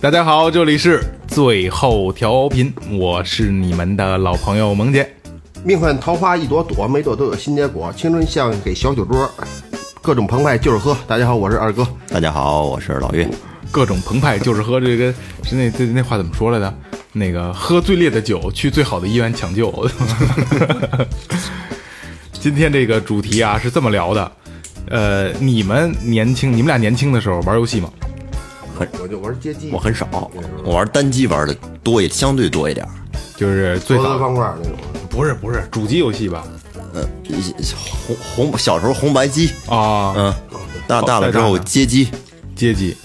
大家好，这里是最后调频，我是你们的老朋友萌姐。命犯桃花一朵朵，每朵都有新结果。青春像给小酒桌，各种澎湃就是喝。大家好，我是二哥。大家好，我是老岳。各种澎湃就是喝这个是那那那话怎么说来着？那个喝最烈的酒，去最好的医院抢救。今天这个主题啊是这么聊的，呃，你们年轻，你们俩年轻的时候玩游戏吗？我就玩街机，我很少，我玩单机玩的多一，相对多一点儿。就是最早方块那种。不是不是主机游戏吧？嗯，红红小时候红白机，啊，嗯，大大了之后街机，街机，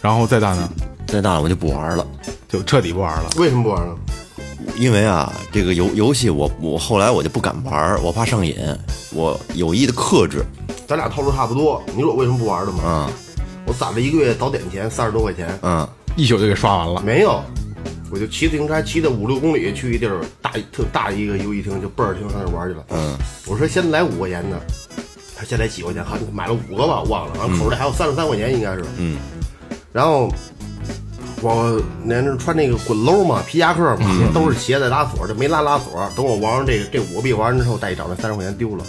然后再大呢再大了我就不玩了。就彻底不玩了。为什么不玩呢？因为啊，这个游游戏我我后来我就不敢玩儿，我怕上瘾，我有意的克制。咱俩套路差不多。你说我为什么不玩的吗？嗯我攒了一个月早点钱，三十多块钱，嗯，一宿就给刷完了。没有。我就骑自行车骑的五六公里去一地儿大特大一个游戏厅，就倍儿厅上那玩去了。嗯，我说先来五块钱的，他先来几块钱，好像买了五个吧，我忘了。然后口袋还有三十三块钱应该是。嗯。然后我那是穿那个滚搂嘛，皮夹克嘛，都是鞋带拉锁，就没拉拉锁。等我玩完这个这五个币玩完之后，再一找那三十块钱丢了。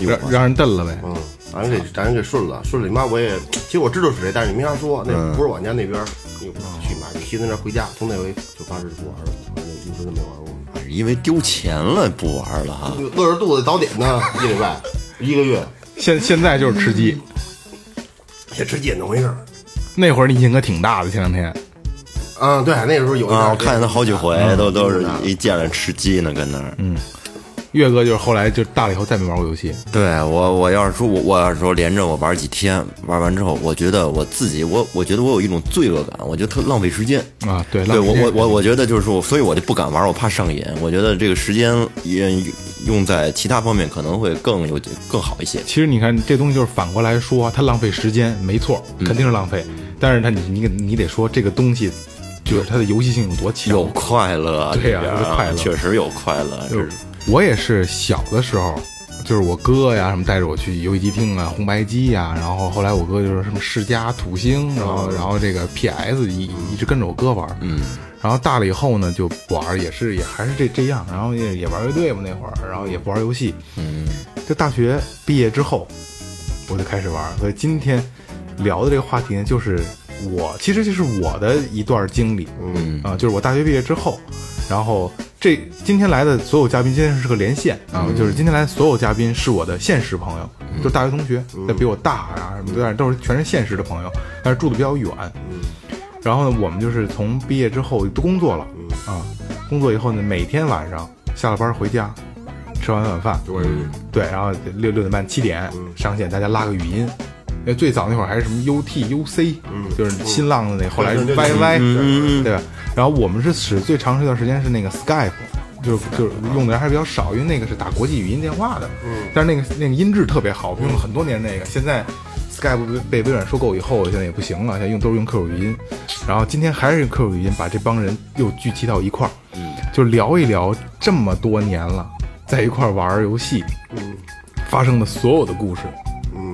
让让人蹬了呗。嗯，咱给咱给顺了，顺了你妈我也，其实我知道是谁，但是你没法说，那不是我家那边儿，你去买，你骑在那儿回家，从那回就发誓不玩了，反正一直都没玩过。因为丢钱了不玩了哈。饿着肚子早点呢，一礼拜一个月，现现在就是吃鸡，也吃鸡怎么回事儿？那会儿你瘾可挺大的，前两天。嗯，对，那个时候有啊，我看见他好几回嗯都都是一见了吃鸡呢，跟那儿。岳哥就是后来就大了以后再没玩过游戏，对我，我要是说我我要是说连着我玩几天，玩完之后，我觉得我自己，我我觉得我有一种罪恶感，我觉得特浪费时间。啊，对，对我我我我觉得就是说，所以我就不敢玩，我怕上瘾。我觉得这个时间也用在其他方面可能会更有更好一些。其实你看这东西就是反过来说，它浪费时间，没错，肯定是浪费。但是它你你你得说这个东西，就是它的游戏性有多强。有快乐，对呀里边儿有快乐确实有快乐。就是我也是小的时候，就是我哥呀什么带着我去游戏机厅啊、红白机呀，然后后来我哥就是什么世嘉、土星，然后然后这个 PS 一一直跟着我哥玩，嗯，然后大了以后呢就不玩，也是也还是这这样，然后也也玩乐队嘛那会儿，然后也不玩游戏，嗯，就大学毕业之后我就开始玩，所以今天聊的这个话题呢，就是我其实就是我的一段经历，嗯。啊，就是我大学毕业之后，然后这今天来的所有嘉宾，今天是个连线啊，就是今天来的所有嘉宾是我的现实朋友，就是大学同学，那比我大啊什么的，都是全是现实的朋友，但是住的比较远，然后呢，我们就是从毕业之后都工作了啊，工作以后呢，每天晚上下了班回家，吃完晚饭，对，然后六六点半七点上线，大家拉个语音。因为最早那会儿还是什么 UT、UC，就是新浪的那，后来是 YY，对吧？然后我们是使最长一段时间是那个 Skype，就是就是用的人还比较少，因为那个是打国际语音电话的，但是那个那个音质特别好，用了很多年那个。现在 Skype 被被微软收购以后，现在也不行了，现在用都是用 QQ 语音。然后今天还是用 QQ 语音，把这帮人又聚集到一块儿，就聊一聊这么多年了，在一块儿玩儿游戏，嗯发生的所有的故事。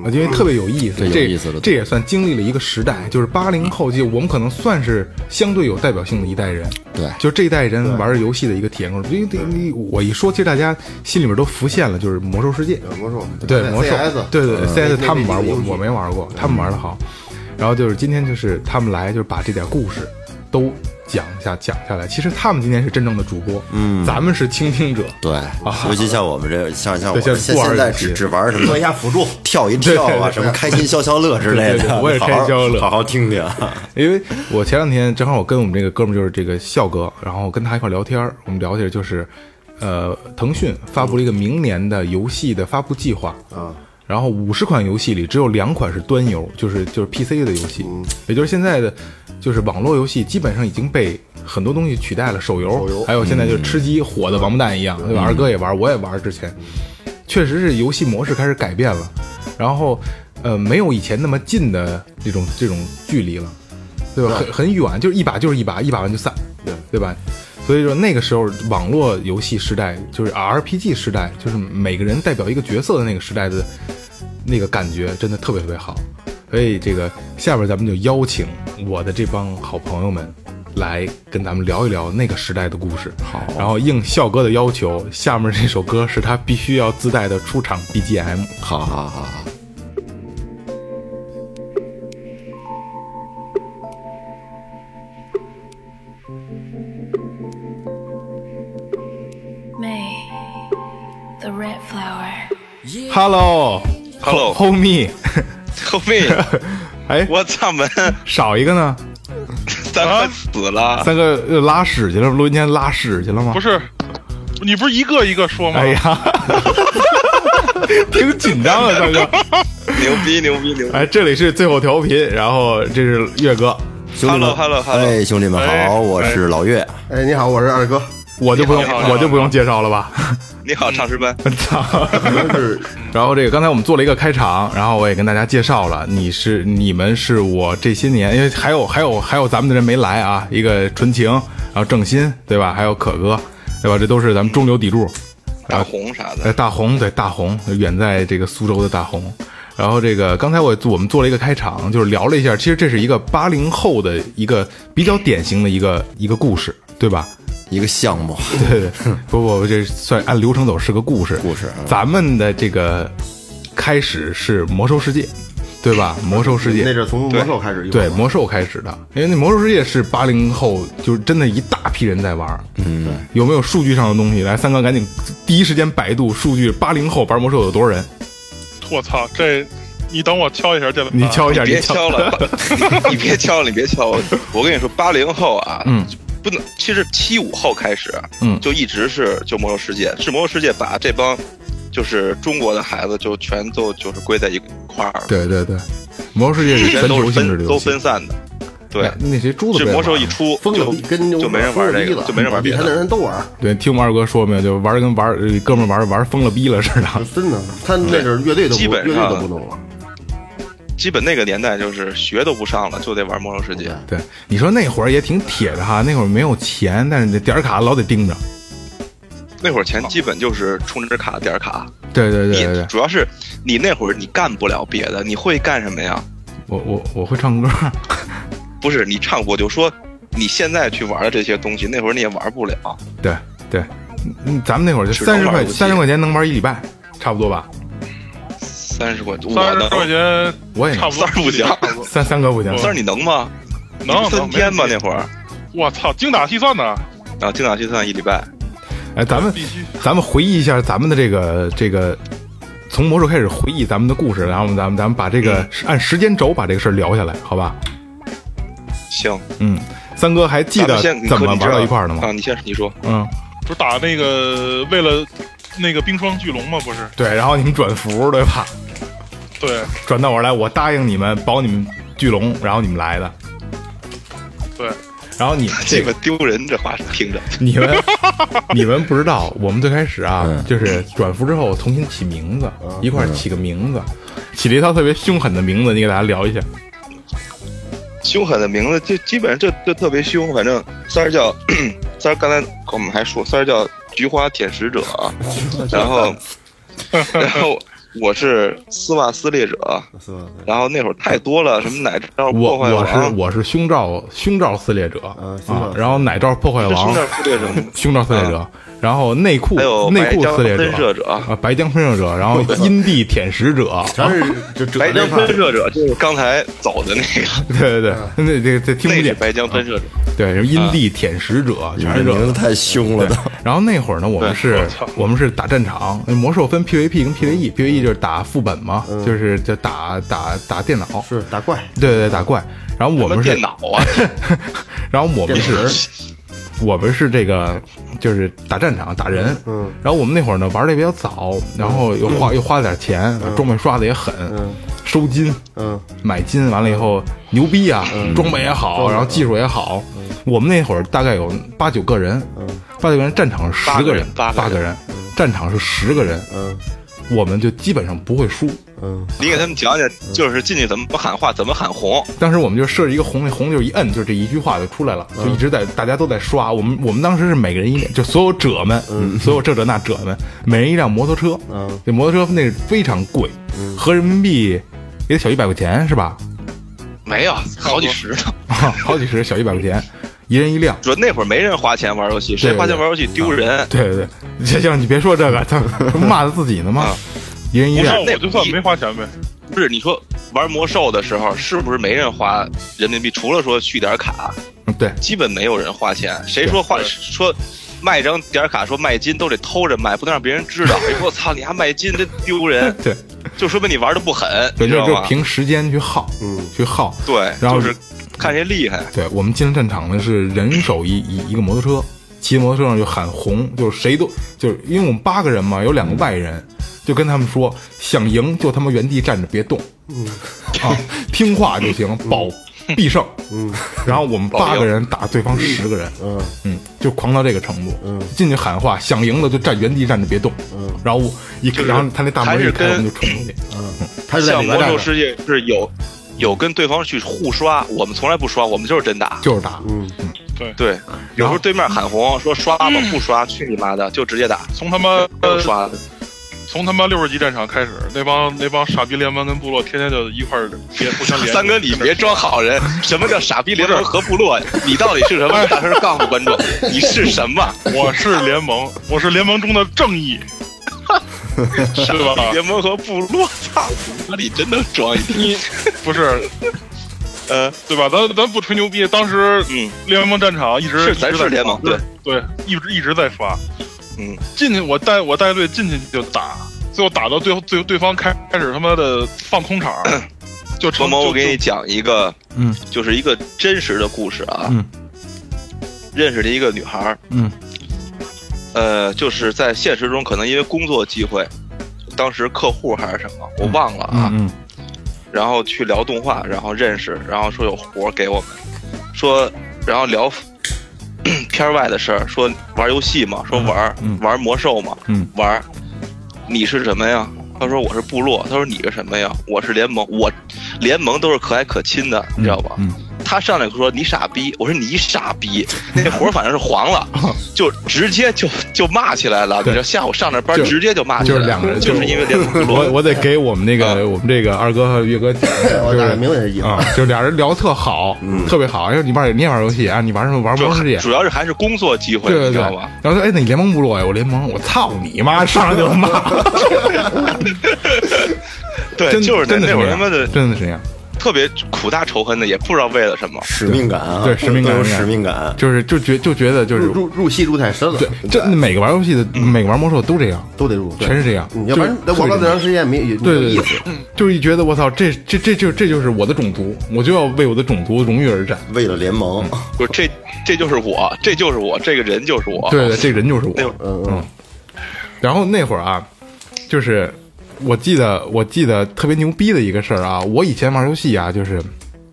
啊，因为特别有意思，这意思了这也算经历了一个时代，就是八零后，就我们可能算是相对有代表性的一代人。对就这一代人玩游戏的一个体验过程。因为我一说，其实大家心里面都浮现了，就是魔兽世界。魔兽，对魔兽 CS，对对对，CS 他们玩，我我没玩过，他们玩的好。然后就是今天就是他们来，就是把这点故事都讲一下讲下来。其实他们今天是真正的主播，嗯，咱们是倾听者。对，尤其像我们这，像像我现现在只只玩什么做一下辅助，跳一跳啊，什么开心消消乐之类对对的，对我也开心消消乐。好好好听听。因为我前两天正好我跟我们这个哥们儿就是这个笑哥，然后跟他一块儿聊天儿，我们聊起来就是，呃，腾讯发布了一个明年的游戏的发布计划。啊，然后五十款游戏里只有两款是端游，就是就是 PC 的游戏，也就是现在的就是网络游戏基本上已经被很多东西取代了，手游，还有现在就是吃鸡火的王八蛋一样，对吧？二哥也玩，我也玩，之前确实是游戏模式开始改变了，然后呃，没有以前那么近的这种这种距离了。对吧？很很远，就是一把就是一把，一把完就散，对对吧？所以说那个时候网络游戏时代，就是 RPG 时代，就是每个人代表一个角色的那个时代的那个感觉，真的特别特别好。所以这个下边咱们就邀请我的这帮好朋友们来跟咱们聊一聊那个时代的故事。好，然后应笑哥的要求，下面这首歌是他必须要自带的出场 BGM。好好好好，Hello Hello homie，后面哎，我操门，少一个呢？三个死了，三个呃拉屎去了，录音间拉屎去了吗？不是，你不是一个一个说吗？哎呀，挺紧张啊，三哥。牛逼牛逼牛逼哎，这里是最后调频，然后这是岳哥，Hello，Hello，Hello 哎，兄弟们哎好，我是老岳。哎，你好，我是二哥，我就不用我就不用介绍了吧？你好，唱诗班，操！可能是然后这个刚才我们做了一个开场，然后我也跟大家介绍了，你是你们是我这些年，因为还有还有还有咱们的人没来啊，一个纯情，然后郑鑫对吧？还有可哥对吧？这都是咱们中流砥柱。大红啥呃，的，大红对大红，远在这个苏州的大红。然后这个刚才我我们做了一个开场，就是聊了一下，其实这是一个八零后的一个比较典型的一个一个故事，对吧？一个项目，对 对，不不，这算按流程走是个故事。故事啊咱们的这个开始是魔兽世界，对吧？魔兽世界那是从魔兽开始，对魔兽开始的，因为那魔兽世界是八零后，就是真的一大批人在玩。嗯，有没有数据上的东西？来，三哥赶紧第一时间百度数据，八零后玩魔兽有多少人？我操，这你等我敲一下这个，你敲一下，别你敲敲了，你别敲了，你别敲了，我跟你说，八零后啊，嗯，不能，其实七五后开始，嗯就一直是就魔兽世界，是魔兽世界把这帮就是中国的孩子就全都就是归在一块儿了，对对对，魔兽世界以前都是是分球性质的都。分散的，对哎，那谁珠子不也是魔兽一出就疯了，跟就没人玩这个，就没人玩别他的的。人都玩，对，听我们二哥说没有？就玩儿跟玩哥们玩玩疯了逼了似的。真的，他那阵儿乐队都不基本上乐队都不能玩，基本那个年代就是学都不上了，就得玩魔兽世界。对，你说那会儿也挺铁的哈，那会儿没有钱，但是这点儿卡老得盯着。那会儿钱基本就是充值卡、点儿卡。对对对对对，主要是你那会儿你干不了别的，你会干什么呀？我我我会唱歌。不是你唱，我就说你现在去玩的这些东西，那会儿你也玩不了。对对，嗯，咱们那会儿就只三十块三十块钱能玩一礼拜，差不多吧？三十块，我三十能，块钱，我也差不多三十不行，三三哥不行，三十你能吗？能你三天吧那会儿。我操，精打细算呢，啊，精打细算一礼拜。哎，咱们咱们回忆一下咱们的这个这个，从魔兽开始回忆咱们的故事，然后咱们咱们把这个嗯。按时间轴把这个事儿聊下来，好吧？行，嗯，三哥还记得怎么玩到一块儿的吗？啊，你先你说，嗯，不是打那个为了那个冰霜巨龙吗？不是，对，然后你们转服对吧？对。转到我来，我答应你们保你们巨龙，然后你们来的，对，然后你这这个个丢人，这话听着。你们你们不知道，我们最开始啊，嗯。就是转服之后重新起名字，一块儿起个名字，起了一套特别凶狠的名字，你给大家聊一下。凶狠的名字就基本上就就特别凶，反正三儿叫三儿，刚才我们还说三儿叫菊花舔食者，然后 然后我是丝袜撕裂者，然后那会儿太多了，什么奶罩破坏王我是，我是胸罩胸罩撕裂者然后奶罩破坏王 胸罩撕裂者，胸罩撕裂者，然后内裤还有内裤撕裂喷射者。啊，白江喷射者，然后阴地舔食者，全是就折白江喷射者就是刚才走的那个，对 对对，那这这听不见，白江喷射者。对，阴地舔食者，全是这个。这名字太凶了都。，然后那会儿呢，我们是我们是打战场，魔兽分 PVP 跟 PVE，PVE 就是打副本嘛，就是就打打打电脑，是打怪，对对对，打怪。然后我们是电脑啊，然后我们是，我们是这个就是打战场打人，嗯，然后我们那会儿呢玩的也比较早，然后又花又花了点钱，装备刷的也狠，收金，嗯，买金完了以后牛逼啊，装备也好，然后技术也好。我们那会儿大概有八九个人，八九个人，战场是十个人，八个人八个人，战场是十个人，嗯我们就基本上不会输。嗯你给他们讲讲，就是进去怎么不喊话，怎么喊红。当时我们就设置一个红，那红就是一摁，就这一句话就出来了，就一直在大家都在刷。我们我们当时是每个人一辆，就所有者们，所有这这那者们，每人一辆摩托车。嗯，这摩托车那非常贵，合人民币也得小一百块钱是吧？没有，好几十呢。好几十，小一百块钱，一人一辆。说那会儿没人花钱玩游戏，谁花钱玩游戏丢人。对对对，行行，你别说这个，他骂他自己呢嘛。一人一辆不是，，我就算没花钱呗。不是你说玩魔兽的时候，是不是没人花人民币？除了说续点卡，嗯对基本没有人花钱。谁说花说卖张点卡说卖金都得偷着卖，不能让别人知道。哎我操，你还卖金，这丢人。对就说明你玩的不狠，对，就你知道吗？就凭时间去耗，嗯去耗。对，然后就是看谁厉害。对我们进了战场呢，是人手一一一个摩托车，骑摩托车上就喊红，就是谁都就是因为我们八个人嘛，有两个外人，就跟他们说想赢就他妈原地站着别动，嗯啊，听话就行，保必胜。嗯，然后我们八个人打对方十个人，嗯嗯，就狂到这个程度。嗯，进去喊话，想赢的就站原地站着别动。嗯，然后我一就是然后他那大门一开，我们就冲出去。他就在像魔兽世界是有有跟对方去互刷，我们从来不刷，我们就是真打。就是打，嗯对对，有时候对面喊红说刷吧，不刷，去你妈的，就直接打，从他妈刷。从他妈六十级战场开始，那帮那帮傻逼联盟跟部落天天就一块儿连互相连。三哥，你别装好人！什么叫傻逼联盟和部落？你到底是什么？大声告诉观众，你是什么？我是联盟，我是联盟中的正义，对吧？联盟和部落，操！那你真能装一你不是 呃，对吧？咱咱不吹牛逼，当时嗯，联盟战场一直是联盟对对，一直一直在刷。嗯，进去我带我带队进去就打，最后打到最后最后对方开开始他妈的放空场，就成萌萌，就我给你讲一个，嗯，就是一个真实的故事啊。嗯，认识了一个女孩，嗯，呃，就是在现实中可能因为工作机会，当时客户还是什么，我忘了啊。嗯然后去聊动画，然后认识，然后说有活给我们，说然后聊 片外的事儿，说玩游戏嘛，说玩、嗯玩魔兽嘛，嗯玩。你是什么呀？他说我是部落。他说你是什么呀？我是联盟。我联盟都是可爱可亲的，你知道吧？嗯他上来说你傻逼，我说你傻逼，那活儿反正是黄了，就直接就就骂起来了。你对知道下午上着班直接就骂起来了，就是两个人，就是因为联盟。我我得给我们那个、啊我们这个二哥和岳哥讲，我大概就是明白这意思。啊，就俩人聊特好，特别好。哎，你玩你也玩游戏啊？你玩什么？玩魔兽世界？主要是还是工作机会，对道吧？。然后说，哎，那你联盟部落呀？我联盟，我操你妈！上来就骂，对，真就是那那真的是这样会儿他妈的真的是这样，特别苦大仇恨的，也不知道为了什么。使命感啊，对使命感有使命感。就是就觉就觉得就是入入入戏入太深了，对，这每个玩游戏的，每个玩魔兽都这样，都得入，全是这样嗯要不然玩了这长时间没没有对对对意思。，就是一觉得我操，这这这就这就是我的种族，我就要为我的种族荣誉而战。为了联盟，不是这这就是我，这就是我，这个人就是我。对对，这人就是我。嗯嗯，然后那会儿啊，就是我记得我记得特别牛逼的一个事儿啊，我以前玩游戏啊，就是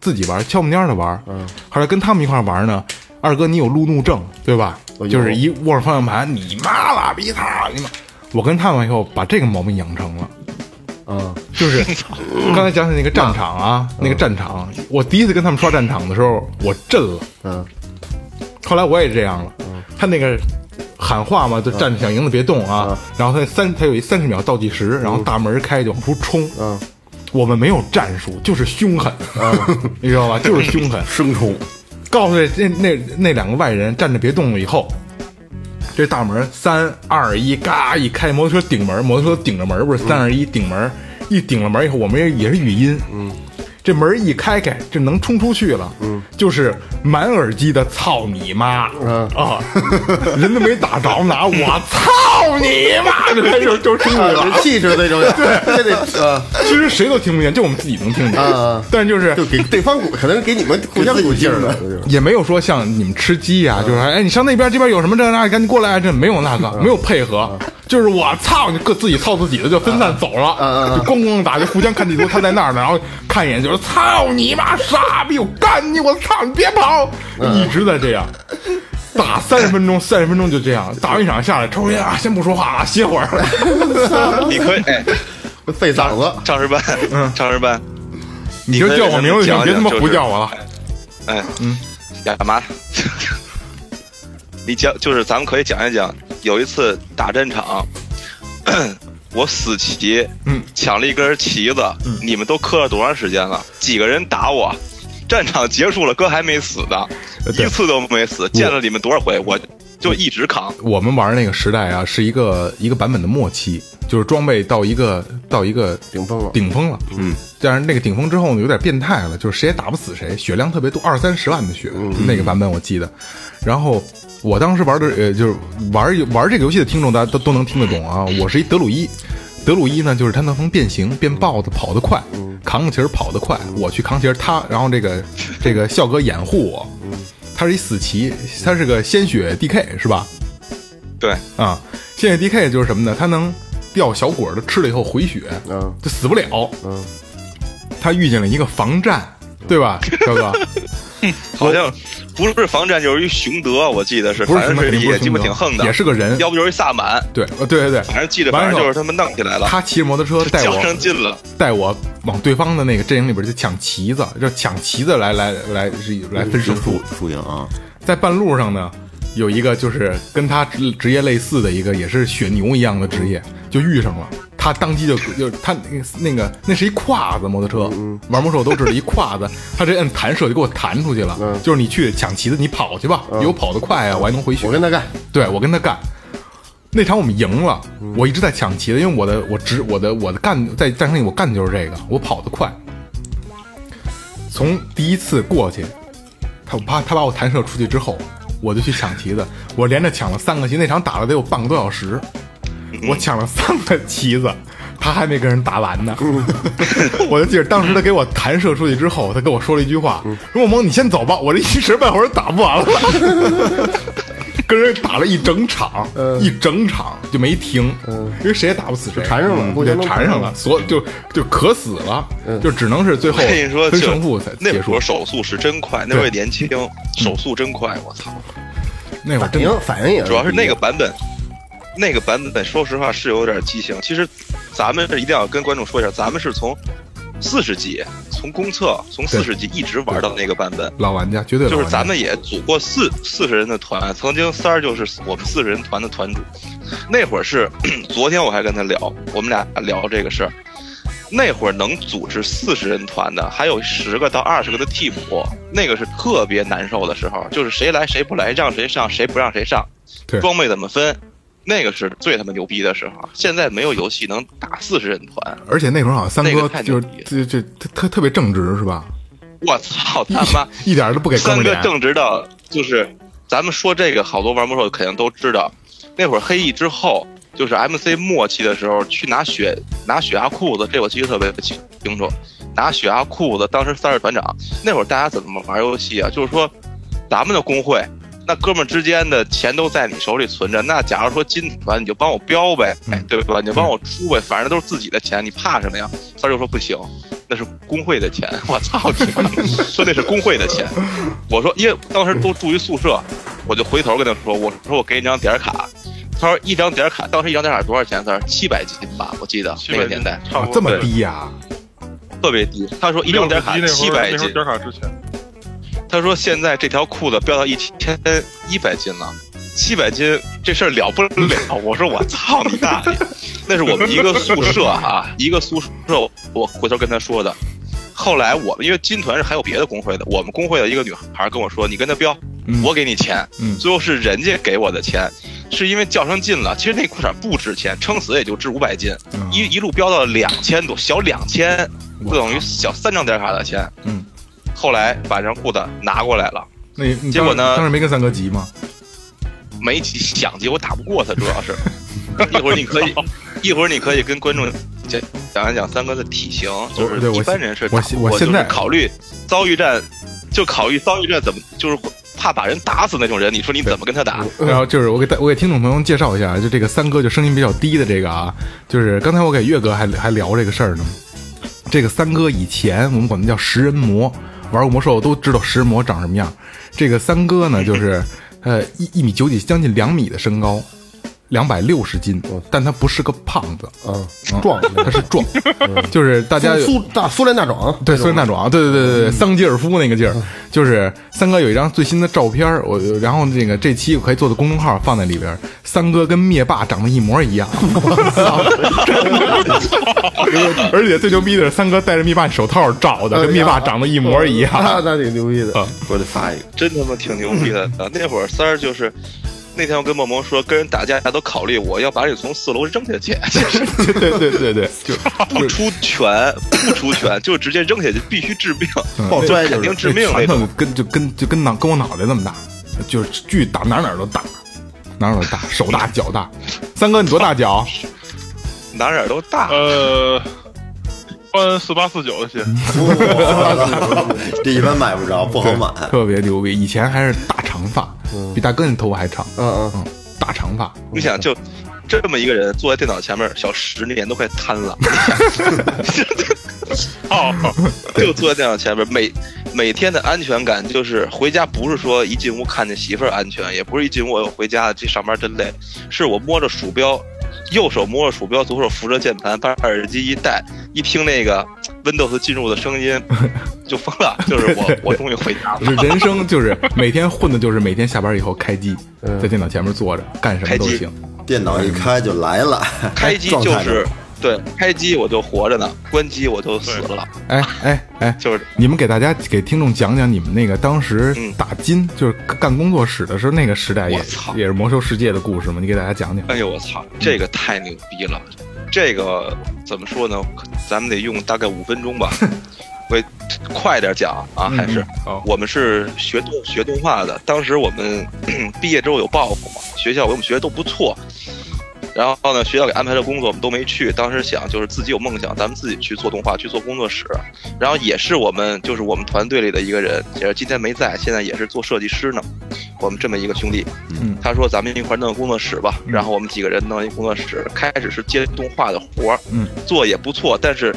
自己玩，悄不蔫的玩。嗯，后来跟他们一块玩呢，二哥你有路怒症对吧？就是一握着方向盘，你妈了逼操你妈！我跟他们以后把这个毛病养成了。嗯，就是 刚才讲起那个战场啊，那个战场，我第一次跟他们刷战场的时候，我震了。嗯，后来我也这样了。他那个喊话嘛，就站着想赢的别动啊。然后他三，他有一三十秒倒计时，然后大门开就往出冲。嗯，我们没有战术，就是凶狠，你知道吧？就是凶狠。生冲，告诉这那那那两个外人站着别动了以后，这大门三二一，嘎一开，摩托车顶门，摩托车顶着门不是三二一顶门，一顶了门以后，我们也也是语音，嗯，这门一开开，这能冲出去了，嗯，就是满耳机的操你妈，嗯。啊，人都没打着呢，我操你妈，这 就就出去了啊，。气势最重要，对，这得呃其实谁都听不见，就我们自己能听见，啊但就是就给对方鼓，可能给你们互相鼓劲儿的，也没有说像你们吃鸡呀、就是哎，你上那边这边有什么这那，赶紧过来，这没有那个，没有配合，就是我操，你各自己操自己的就分散走了，就咣咣打，就互相看地图，他在那儿呢，然后看一眼就是操你妈傻逼，我干你，我操你别跑，一直在这样。打三十分钟，三十分钟就这样，打完一场下来，抽根烟啊，先不说话啊，歇会儿。你可以 哎，费嗓子。唱诗班，嗯，张诗班，你就叫我名字行，别他妈胡叫我了。哎，嗯，干嘛？你讲就是咱们可以讲一讲，有一次打战场，我死棋，嗯，抢了一根旗子，你们都磕了多长时间了？几个人打我？战场结束了，哥还没死呢，一次都没死，见了你们多少回，我就一直扛。我们玩那个时代啊，是一个一个版本的末期，就是装备到一个到一个顶峰了顶峰了。嗯，但是那个顶峰之后呢，有点变态了，就是谁也打不死谁，血量特别多，二三十万的血，那个版本我记得。然后我当时玩的呃，就是玩玩这个游戏的听众，大家都都能听得懂啊。我是一德鲁伊，德鲁伊呢，就是他能从变形变豹子，跑得快，扛个旗儿跑得快。我去扛旗儿，他然后这个这个笑哥掩护我。他是一死棋，他是个鲜血 DK 是吧？对，啊，鲜血 DK 就是什么呢？他能掉小果儿的，吃了以后回血，嗯就死不了。嗯，他遇见了一个防战，对吧，肖哥？好像不是防战就是一熊德，我记得是，反正肯定不也鸡巴挺横的，也是个人。要不就是一萨满，对，呃对对对，反正记得，反正就是他们弄起来了，他骑着摩托车带我上劲了。带我往对方的那个阵营里边去抢旗子，就抢旗子来来来是来分胜负。输赢啊，在半路上呢，有一个就是跟他职职业类似的一个，也是血牛一样的职业，就遇上了。他当机就就他那个那个那是一胯子摩托车，玩魔兽都知道一胯子，他这摁弹射就给我弹出去了。就是你去抢旗子，你跑去吧，比我跑得快啊，我还能回血。我跟他干，对我跟他干。那场我们赢了，我一直在抢旗子，因为我的我直我的我的干在战场里我干的就是这个，我跑得快。从第一次过去，他把他把我弹射出去之后，我就去抢旗子，我连着抢了三个旗，那场打了得有半个多小时，我抢了三个旗子，他还没跟人打完呢。我就记得当时他给我弹射出去之后，他跟我说了一句话，说梦梦你先走吧，我这一时半会儿打不完了。跟人打了一整场，一整场就没停，因为谁也打不死谁，缠上了嗯互相都对缠上了，所就就渴死了，就只能是最后分胜负才结束那会儿。手速是真快，那会儿年轻，手速真快，我操！那会儿反应反应也主要是那个版本，那个版本说实话是有点畸形。其实咱们是一定要跟观众说一下，咱们是从四十级，从公测从四十级一直玩到那个版本。老玩家，绝对老就是咱们也组过四四十人的团，曾经三儿就是我们四十人团的团主。那会儿是 昨天我还跟他聊，我们俩聊这个事儿。那会儿能组织四十人团的，还有十个到二十个的替补，那个是特别难受的时候，就是谁来谁不来，让谁上谁不让谁上，装备怎么分，那个是最他妈牛逼的时候。现在没有游戏能打四十人团，而且那会儿好像三哥就是牛逼就就特特特别正直是吧？我操他妈！一一点都不给三哥。正直到就是，咱们说这个，好多玩魔兽肯定都知道，那会儿黑翼之后，就是 MC 末期的时候去拿血拿血压裤子，这我记得特别清清楚，拿血压裤子，当时三是团长，那会儿大家怎么玩游戏啊？就是说，咱们的工会。那哥们儿之间的钱都在你手里存着，那假如说金团你就帮我标呗，哎，对吧？你就帮我出呗，反正都是自己的钱，你怕什么呀？三儿就说不行，那是工会的钱，我操你妈！说那是工会的钱，我说因为当时都住一宿舍，我就回头跟他说，我说我给你张点卡，他说一张点卡，当时一张点卡多少钱？他说七百金吧，我记得那个年代差不多啊这么低呀、特别低。他说一张点卡七百金点卡之前，他说现在这条裤子飙到一千一百斤了，七百斤这事儿了不了。我说我操你大爷！那是我们一个宿舍啊，一个宿舍，我回头跟他说的。后来我们因为金团是还有别的工会的，我们工会的一个女孩跟我说：“你跟他飙，嗯我给你钱。嗯最后是人家给我的钱，是因为较上劲了。其实那裤衩不值钱，撑死也就值五百斤，嗯一一路飙到两千多，小两千，不等于小三张点卡的钱。嗯，后来把这裤子拿过来了，那你结果呢当时没跟三哥急吗？没急想急，我打不过他，主要是。一会儿你可以，一会儿你可以跟观众讲讲一讲三哥的体型，就是对我一般人是我我现在考虑遭遇战，就考虑遭遇战怎么就是怕把人打死那种人，你说你怎么跟他打？然后就是我给大我给听众朋友们介绍一下，就这个三哥就声音比较低的这个啊，就是刚才我给岳哥还还聊这个事儿呢。这个三哥以前我们管他叫食人魔，玩过魔兽都知道食人魔长什么样。这个三哥呢，就是呃一一米九几，将近两米的身高，两百六十斤，但他不是个胖子，嗯，壮，他是壮，就是大家苏大苏联大壮，对，苏联大壮，对对对对对，桑吉尔夫那个劲儿，就是三哥有一张最新的照片，我然后那个这期我可以做的公众号放在里边，三哥跟灭霸长得一模一样，真的，而且最牛逼的是三哥戴着灭霸手套照的，跟灭霸长得一模一样，那挺牛逼的。我得发一个。真他妈挺牛逼的。啊！那会儿三儿就是。那天我跟梦萌说，跟人打架都考虑我要把你从四楼扔下去，对对对对，就不出拳，不出拳就直接扔下去，必须致命，爆摔就是肯定致命那那种。跟就跟就跟脑跟我脑袋那么大，就是巨大，哪哪都大，哪哪都大，手大脚大。三哥你多大脚？哪哪都大，呃，穿四八四九的鞋，这一般买不着，不好买。特别牛逼，以前还是大长发，比大哥你头发还长，嗯嗯，大长发。你想就这么一个人坐在电脑前面，小十年都快瘫了，哦，就坐在电脑前面，每每天的安全感就是回家不是说一进屋看见媳妇儿安全，也不是一进屋我回家这上班真累，是我摸着鼠标，右手摸着鼠标，左手扶着键盘，把耳机一戴，一听那个 Windows 进入的声音 就疯了，就是我我终于回家了。人生就是每天混的，就是每天下班以后开机，在电脑前面坐着干什么都行。电脑一开就来了，开机 就是对，开机我就活着呢，关机我就死了，哎哎哎，就是你们给大家给听众讲讲你们那个当时嗯打金，就是干工作室的时候那个时代也操也是魔兽世界的故事吗？你给大家讲讲。哎呦我操，这个太牛逼了！这个怎么说呢？咱们得用大概五分钟吧，会快点讲啊，还是、好我们是学动学动画的，当时我们 毕业之后有抱负嘛，学校给我们学的都不错。然后呢，学校给安排的工作我们都没去。当时想就是自己有梦想，咱们自己去做动画，去做工作室。然后也是我们就是我们团队里的一个人，也是今天没在，现在也是做设计师呢。我们这么一个兄弟，嗯他说咱们一块弄个工作室吧。然后我们几个人弄一工作室，开始是接动画的活儿，嗯，做也不错，但是。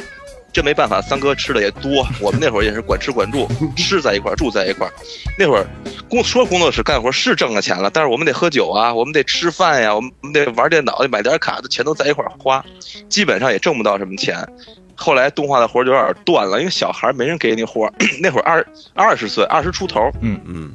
真没办法，三哥吃的也多，我们那会儿也是管吃管住，吃在一块儿，住在一块儿。那会儿工说工作室干活是挣了钱了，但是我们得喝酒啊，我们得吃饭呀，我们得玩电脑，得买点卡，钱都在一块儿花，基本上也挣不到什么钱。后来动画的活儿就有点断了，因为小孩没人给你活儿，那会儿二二十岁，二十出头，嗯嗯，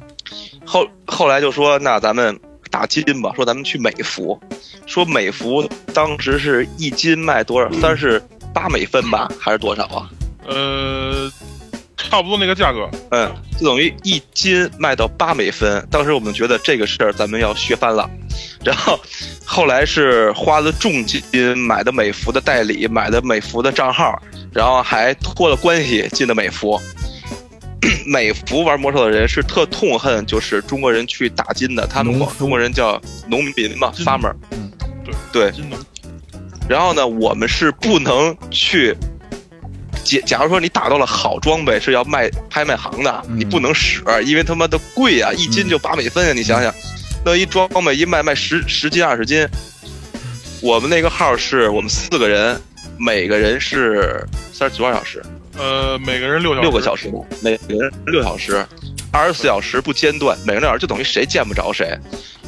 后后来就说那咱们打金吧，说咱们去美孚，说美孚当时是一斤卖多少？三十八美分吧，还是多少啊？呃，差不多那个价格，嗯，就等于一斤卖到八美分。当时我们觉得这个事儿咱们要削翻了，然后后来是花了重金买的美服的代理，买的美服的账号，然后还托了关系进的美服。美服玩魔兽的人是特痛恨，就是中国人去打金的，他们管中国人叫农民嘛，farmer。对对，金能然后呢，我们是不能去。假假如说你打到了好装备，是要卖拍卖行的，嗯你不能使，因为他妈的贵啊，一斤就八美分啊！你想想，那一装备一卖卖十十斤二十斤，我们那个号是我们四个人，每个人是三十多少小时？呃，每个人六小，六个小时，每个人六小时，二十四小时不间断，每个人六小时就等于谁见不着谁。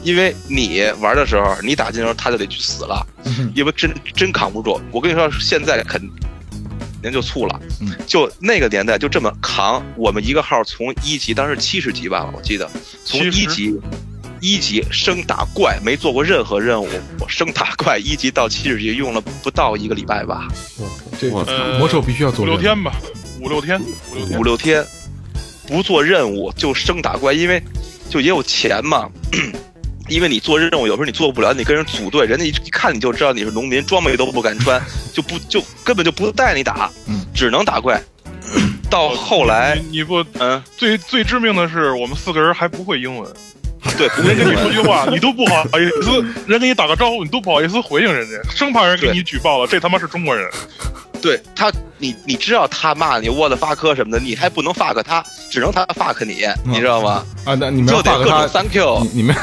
因为你玩的时候，你打进的时候，他就得去死了，因为真真扛不住。我跟你说，现在肯定就醋了。嗯，就那个年代就这么扛。我们一个号从一级，当时七十级吧，我记得。从一级。一级升打怪没做过任何任务，我升打怪一级到七十级用了不到一个礼拜吧，这我呃魔兽必须要做五六天吧，五六天，五六天。五，六天。不做任务就升打怪，因为就也有钱嘛。因为你做任务有时候你做不了，你跟人组队，人家一一看你就知道你是农民，装备都不敢穿，就不就根本就不带你打，只能打怪。到后来，你你不嗯，最最致命的是，我们四个人还不会英文。对，不人跟你说句话，你都不好意思，人给你打个招呼，你都不好意思回应人家，生怕人给你举报了，这他妈是中国人。对他，你你知道他骂你窝的发科什么的，你还不能 fuck 他，只能他 fuck 你，你知道吗？啊，那你们就得各种 thank you 你你们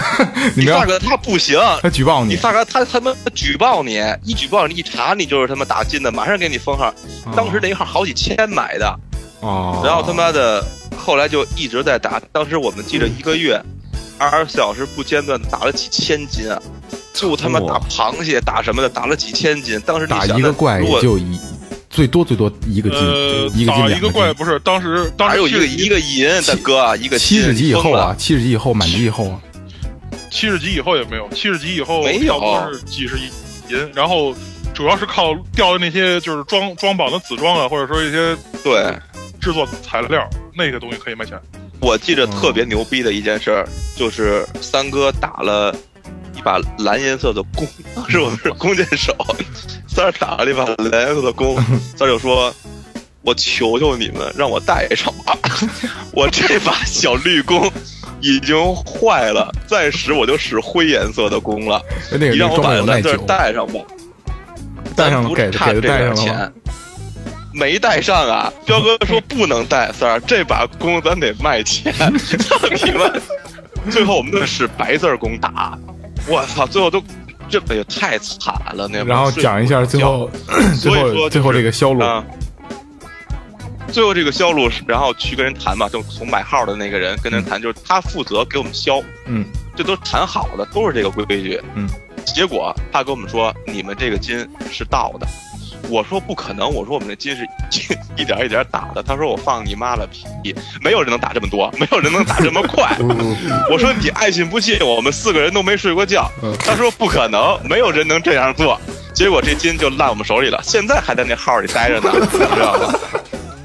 你 fuck 他不行，他举报你你，fuck 他他妈举报你，一举报你一查你就是他妈打金的，马上给你封号。当时那一号好几千买的，哦，然后他妈的后来就一直在打，当时我们记着一个月二十四小时不间断地打了几千斤啊，就他妈打螃蟹打什么的打了几千斤，当时打一个怪就一最多最多一个金，呃，一个金打一个怪不是当时当哪有一个一个银大哥一个金七十级以后啊，七十级以后满级以后啊，七十级以后也没有，七十级以后没有。是几十亿银，然后主要是靠掉的那些就是装装榜的紫装啊，或者说一些对。制作材料，那个东西可以卖钱。我记着特别牛逼的一件事儿，就是三哥打了一把蓝颜色的弓，当时我们是弓箭手，三儿打了一把蓝颜色的弓，三儿就说：“我求求你们，让我带上吧，我这把小绿弓已经坏了，再使我就使灰颜色的弓了，你让我把蓝字，带上吧。”带上咱不了给差这点带上了吗？钱？没带上啊！彪哥说不能带，三儿，这把弓咱得卖钱。你们！最后我们那是白字儿弓打，我操！最后都这哎呀太惨了，那然后讲一下最后最所以说后最后这个销路，啊。最后这个销路是，然后去跟人谈嘛，就从买号的那个人跟人谈，就是他负责给我们销，嗯，这都谈好的，都是这个规矩。嗯，结果他跟我们说，你们这个金是盗的。我说不可能，我说我们这金是一 一点一点打的。他说我放你妈了屁，没有人能打这么多，没有人能打这么快。我说你爱信不信，我们四个人都没睡过觉。他说不可能，没有人能这样做。结果这金就烂我们手里了，现在还在那号里待着呢，你知道吗？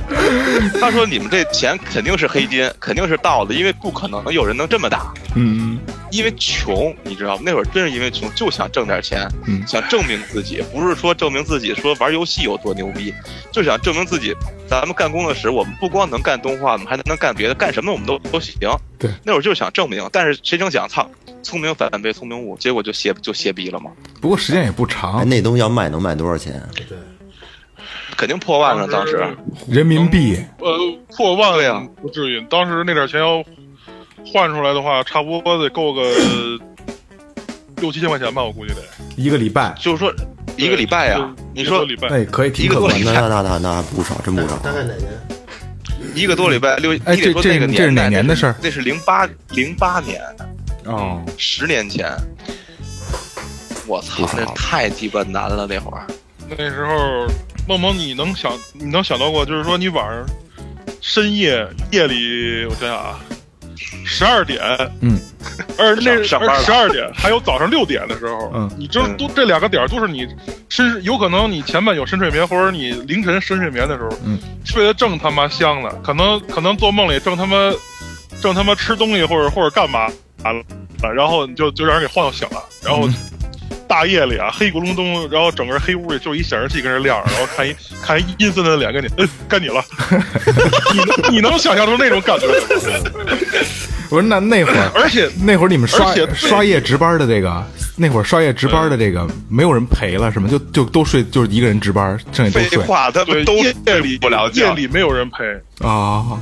他说：“你们这钱肯定是黑金，肯定是盗的，因为不可能有人能这么打。嗯因为穷，你知道吗？那会儿真是因为穷，就想挣点钱，嗯想证明自己，不是说证明自己说玩游戏有多牛逼，就想证明自己。咱们干工作室，我们不光能干动画，我们还能干别的，干什么我们都都行。对，那会儿就是想证明，但是谁成想，操，聪明反被聪明误，结果就歇就歇逼了嘛，不过时间也不哎，长，那东西要卖能卖多少钱？肯定破万了。当时人民币呃，破万了呀不至于。当时那点钱要换出来的话，差不多得够个 六七千块钱吧，我估计得。一个礼拜，就是说一个礼拜呀、就你说一个礼拜那可以挺一个多可观的。那那那那那不少，真不少。大概哪年？一个多礼拜六，哎你说这个这这是哪年的事儿那是零八零八年，哦，十年前。我操那太鸡巴难了那会儿。那时候，梦梦，你能想你能想到过，就是说你晚上深夜夜里，我想想啊，十二点，嗯，而那上班十二点还有早上六点的时候，嗯你这都这两个点儿都是你深，有可能你前半有深睡眠，或者你凌晨深睡眠的时候，嗯，睡得正他妈香呢，可能可能做梦里正他妈正他妈吃东西或者或者干嘛完了，然后你就就让人给晃醒了，然后。大夜里啊，黑咕隆咚，然后整个黑屋里就一显示器跟那亮着，然后看一 看一阴森森的脸跟你，嗯，该你了，你能你能想象出那种感觉吗？不是那那会儿，而且那会儿你们刷刷夜值班的这个，那会儿刷夜值班的这个没有人陪了是吗？就就都睡，就是一个人值班，剩下都睡废话，他对们都夜里不了夜。里没有人陪，啊。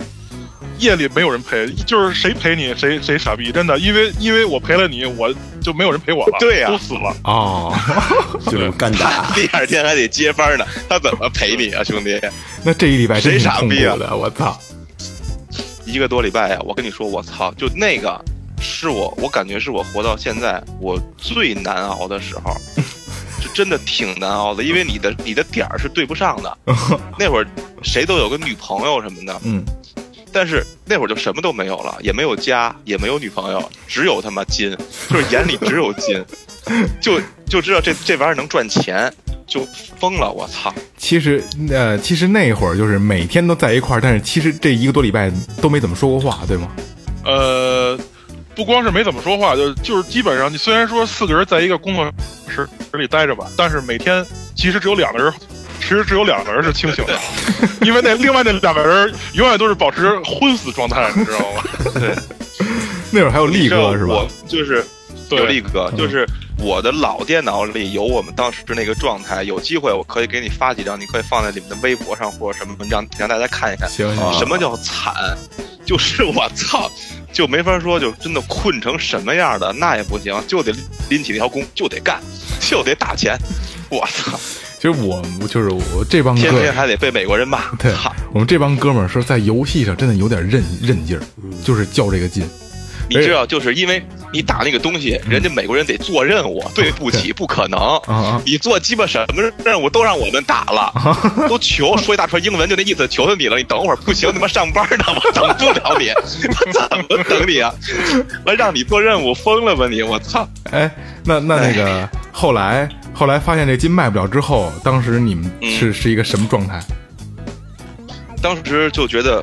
夜里没有人陪，就是谁陪你谁谁傻逼，真的，因为因为我陪了你，我就没有人陪我了，对呀都死了。哦，就是干打。第二天还得接班呢，他怎么陪你啊，兄弟？那这一礼拜谁傻逼啊，我操！一个多礼拜呀、我跟你说，我操，就那个是我，我感觉是我活到现在我最难熬的时候，就真的挺难熬的，因为你的你的点儿是对不上的。那会儿谁都有个女朋友什么的，嗯，但是那会儿就什么都没有了，也没有家，也没有女朋友，只有他妈金，就是眼里只有金，就就知道这这玩意儿能赚钱，就疯了，我操！其实呃，其实那会儿就是每天都在一块儿，但是其实这一个多礼拜都没怎么说过话，对吗？呃，不光是没怎么说话，就就是基本上，你虽然说四个人在一个工作室里待着吧，但是每天其实只有两个人，其实只有两个人是清醒的，因为那另外那两个人永远都是保持昏死状态，你知道吗？对，那会儿还有力哥是吧我？就是对有力哥，就是我的老电脑里有我们当时那个状态，有机会我可以给你发几张，你可以放在你们的微博上或者什么，让让大家看一看。行什么叫惨？就是我操，就没法说，就真的困成什么样的那也不行，就得拎起那条弓就得干，就得打钱。我操，其实我就是我这帮天哥，天还得被美国人骂。对，我们这帮哥们儿说在游戏上真的有点韧韧劲儿，就是较这个劲。你知道，就是因为你打那个东西，人家美国人得做任务，对不起，不可能。你做鸡巴什么任务都让我们打了，都求说一大串英文，就那意思，求求你了，你等会儿不行，他妈上班呢，我等不了你，我怎么等你啊？我让你做任务，疯了吧你？我操！哎，那那那个后来后来发现这金卖不了之后，当时你们嗯是是一个什么状态？当时就觉得，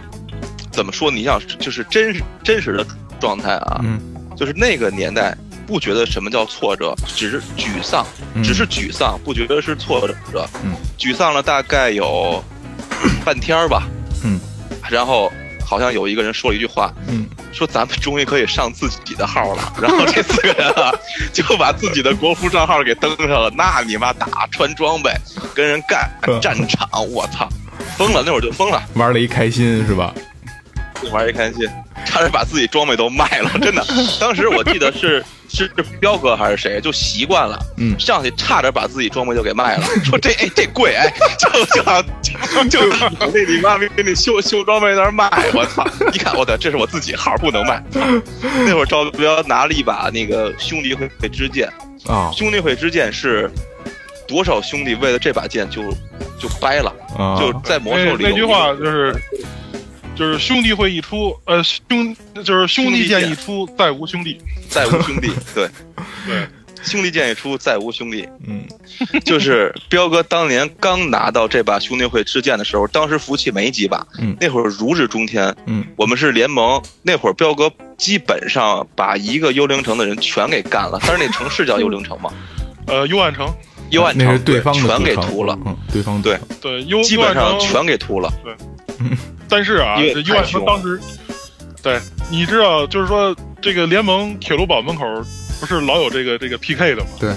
怎么说？你想，就是真实真实的状态啊，嗯就是那个年代不觉得什么叫挫折，只是沮丧，嗯只是沮丧，不觉得是挫折。嗯沮丧了大概有半天儿吧，嗯然后好像有一个人说了一句话，嗯说咱们终于可以上自己的号了。然后这四个人啊，就把自己的国服账号给登上了。那你妈打穿装备，跟人干嗯战场，我操，疯了！那会儿就疯了。玩了一开心是吧？玩一开心，差点把自己装备都卖了，真的。当时我记得是是是彪哥还是谁，就习惯了，嗯上去差点把自己装备就给卖了，说这哎这贵哎，就就就 就那你妈逼给你修修装备在那儿卖，我操！一看我的这是我自己号不能卖。那会儿赵彪拿了一把那个兄弟会之剑，啊兄弟会之剑是多少兄弟为了这把剑就就掰了，啊，就在魔兽里有那那句话就是，就是兄弟会一出，呃，兄就是兄弟剑一出，再无兄弟。再无兄弟，对。对，兄弟剑一出，再无兄弟。嗯就是彪哥当年刚拿到这把兄弟会之剑的时候，当时服务器没几把，嗯那会儿如日中天。嗯我们是联盟，那会儿彪哥基本上把一个幽灵城的人全给干了，但是那城市叫幽灵城吗，呃，幽暗城，幽暗城那是对方的全给屠了，嗯，对方对对幽基幽暗城本上全给屠了。但是啊，因为这幽暗太凶了。城当时，对，你知道，就是说这个联盟铁路堡门口不是老有这个这个 PK 的吗？对，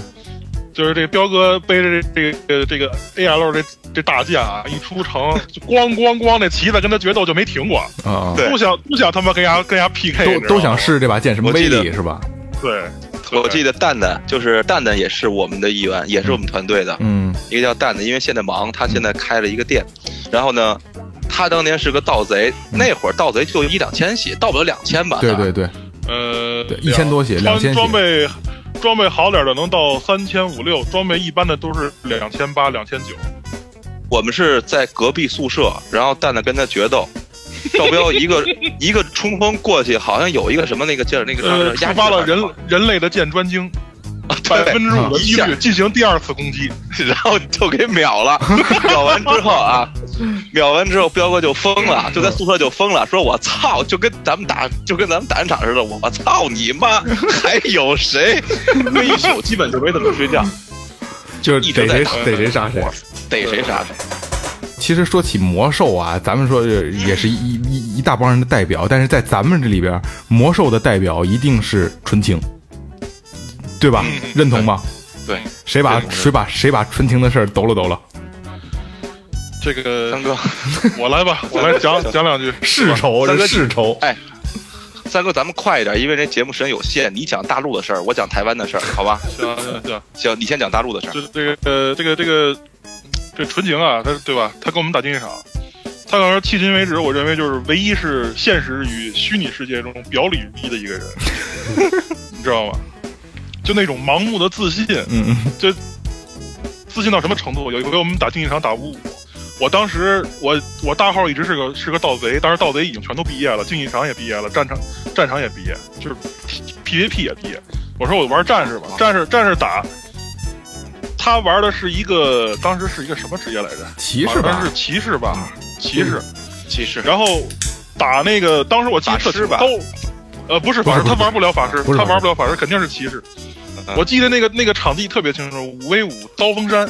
就是这个彪哥背着这这个这个 AL 这这大剑啊，一出城就咣咣咣，那旗子跟他决斗就没停过，啊，对。都想都想他妈跟伢跟伢 PK，都都想试这把剑什么威力是吧？对，我记得蛋蛋就是蛋蛋也是我们的一员，也是我们团队的。嗯。一个叫蛋蛋，因为现在忙，他现在开了一个店，然后呢，他当年是个盗贼，那会儿盗贼就一两千血，盗不了两千吧？对对对，呃，对1000多血装2000血装备装备好点的能到三千五六，装备一般的都是两千八、两千九。我们是在隔壁宿舍，然后蛋蛋跟他决斗，赵彪一个一个冲锋过去，好像有一个什么那个劲儿，那个呃，触压发了人人类的剑专精，百分之五的几率进行第二次攻击。然后就给秒了。秒完之后啊，秒完之后，彪哥就疯了，就在宿舍就疯了，说我操，就跟咱们打就跟咱们打人场似的，我操你妈，还有谁？那一宿基本就没怎么睡觉，就是逮谁逮谁杀谁。逮谁杀谁。其实说起魔兽啊，咱们说也是一一一大帮人的代表，但是在咱们这里边，魔兽的代表一定是纯情，对吧？认同吗？对，谁把谁把谁把纯情的事儿抖了抖了？这个三哥，我来吧，我来讲讲两句。世仇，这世仇。哎，三哥，咱们快一点，因为这节目时间有限，你讲大陆的事儿，我讲台湾的事儿，好吧？行行行，行，你先讲大陆的事儿。这这个呃这个这个这纯情啊，他对吧？他跟我们打竞技场，他可能迄今为止，我认为就是唯一是现实与虚拟世界中表里如一的一个人，你知道吗？就那种盲目的自信，嗯嗯就自信到什么程度？有一回我们打竞技场打五五，我当时我我大号一直是个是个盗贼，当时盗贼已经全都毕业了，竞技场也毕业了，战场战场也毕业，就是 PVP 也毕业。我说我玩战士吧，战士战士打，他玩的是一个当时是一个什么职业来着？骑士吧好像是骑士吧，骑士。骑士，然后打那个，当时我记得特法师吧高，呃，不是法师，他玩不了法师，他玩不了法师，肯定是骑士。我记得那个那个场地特别清楚，五 v 五刀锋山。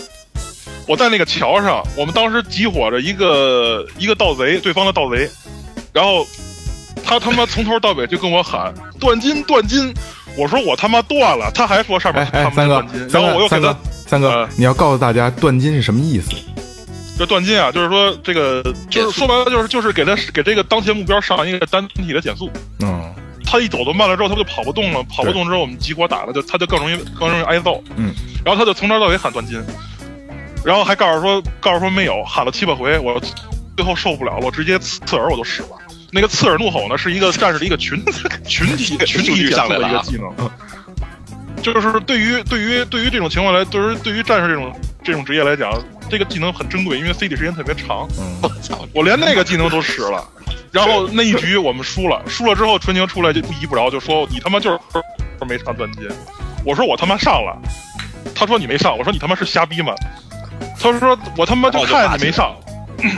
我在那个桥上，我们当时集火着一个一个盗贼，对方的盗贼，然后他他妈从头到尾就跟我喊断金断金，我说我他妈断了，他还说上面哎哎，他三哥妈断金，，三然后我又给他哥三哥三哥呃，你要告诉大家断金是什么意思？这断金啊，就是说这个就是说白了就是就是给他给这个当前目标上一个单体的减速。嗯他一走动慢了之后，他不就跑不动了，跑不动之后，我们集火打了，就他就更容易更容易挨揍。嗯，然后他就从头到尾喊断金，然后还告诉说告诉说没有，喊了七八回，我最后受不了了，我直接刺刺耳我就使了。那个刺耳怒吼呢，是一个 战士的一个群 群体 群体减速的一个技能。就是对于对于对于这种情况来，就是对于战士这种这种职业来讲，这个技能很珍贵，因为 CD 时间特别长。嗯，我连那个技能都使了，然后那一局我们输了，输了之后纯情出来就不依不饶，就说你他妈就是没上钻金。我说我他妈上了，他说你没上，我说你他妈是瞎逼吗？他说我他妈就看你没上，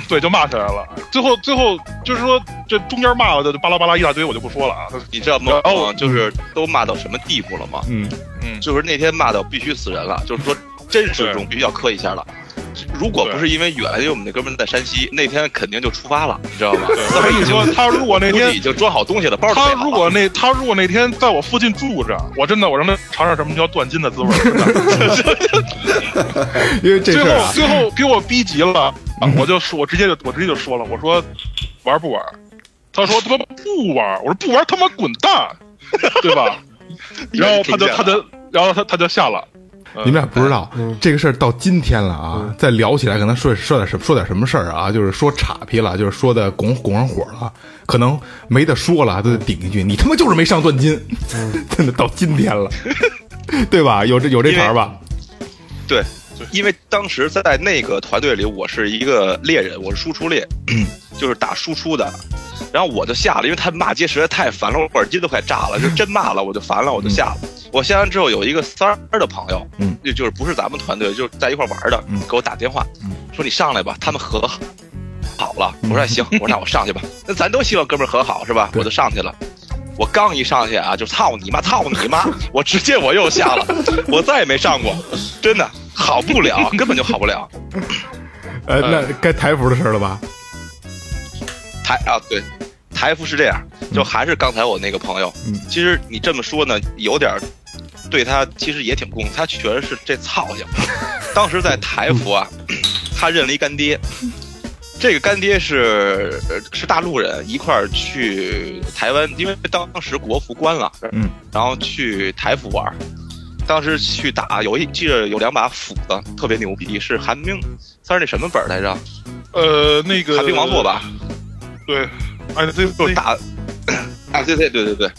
对，就骂起来了。最后最后就是说这中间骂了的巴拉巴拉一大堆，我就不说了啊。你知道吗？然后就是都骂到什么地步了吗？嗯嗯，就是那天骂到必须死人了，就是说真实中必须要磕一下了。如果不是因为远，因为我们那哥们在山西，那天肯定就出发了，你知道吗？我跟你说，他如果那天已经装好东西了，包都他如果那他如果那天在我附近住着，我真的我让他尝尝什么叫断筋的滋味 因为这最后最后给我逼急了，啊我就说，我直接就我直接就说了，我说玩不玩？他说他妈不玩，我说不玩他妈滚蛋，对吧？然后他就他就然后他他就下了。嗯。你们俩不知道这个事儿到今天了啊，再聊起来可能说说点什说点什么事儿啊，就是说岔劈了，就是说的拱拱上火了，可能没得说了，都得顶一句，你他妈就是没上断金，真的到今天了，对吧？有这有这茬吧？对，因为当时在那个团队里，我是一个猎人，我是输出猎，就是打输出的。然后我就下了，因为他骂街实在太烦了，我耳机都快炸了，就真骂了，我就烦了，我就下了。我下完之后，有一个三儿的朋友，嗯，就就是不是咱们团队，就是在一块玩的，嗯给我打电话，说你上来吧，他们和好了。我说哎行，我说那我上去吧。那咱都希望哥们儿和好是吧？我就上去了。我刚一上去啊，就操你妈，操你妈！我直接我又下了，我再也没上过，真的好不了，根本就好不了。呃，那该台服的事儿了吧？台啊，对，台服是这样，就还是刚才我那个朋友，嗯其实你这么说呢，有点对他其实也挺公，他确实是这操性。当时在台服啊，他认了一干爹，这个干爹是呃是大陆人，一块儿去台湾，因为当时国服关了，嗯，然后去台服玩。当时去打有一记得有两把斧子，特别牛逼，是寒冰，算是那什么本来着？呃，那个寒冰王座吧？对，哎，这就打啊，对对对对对，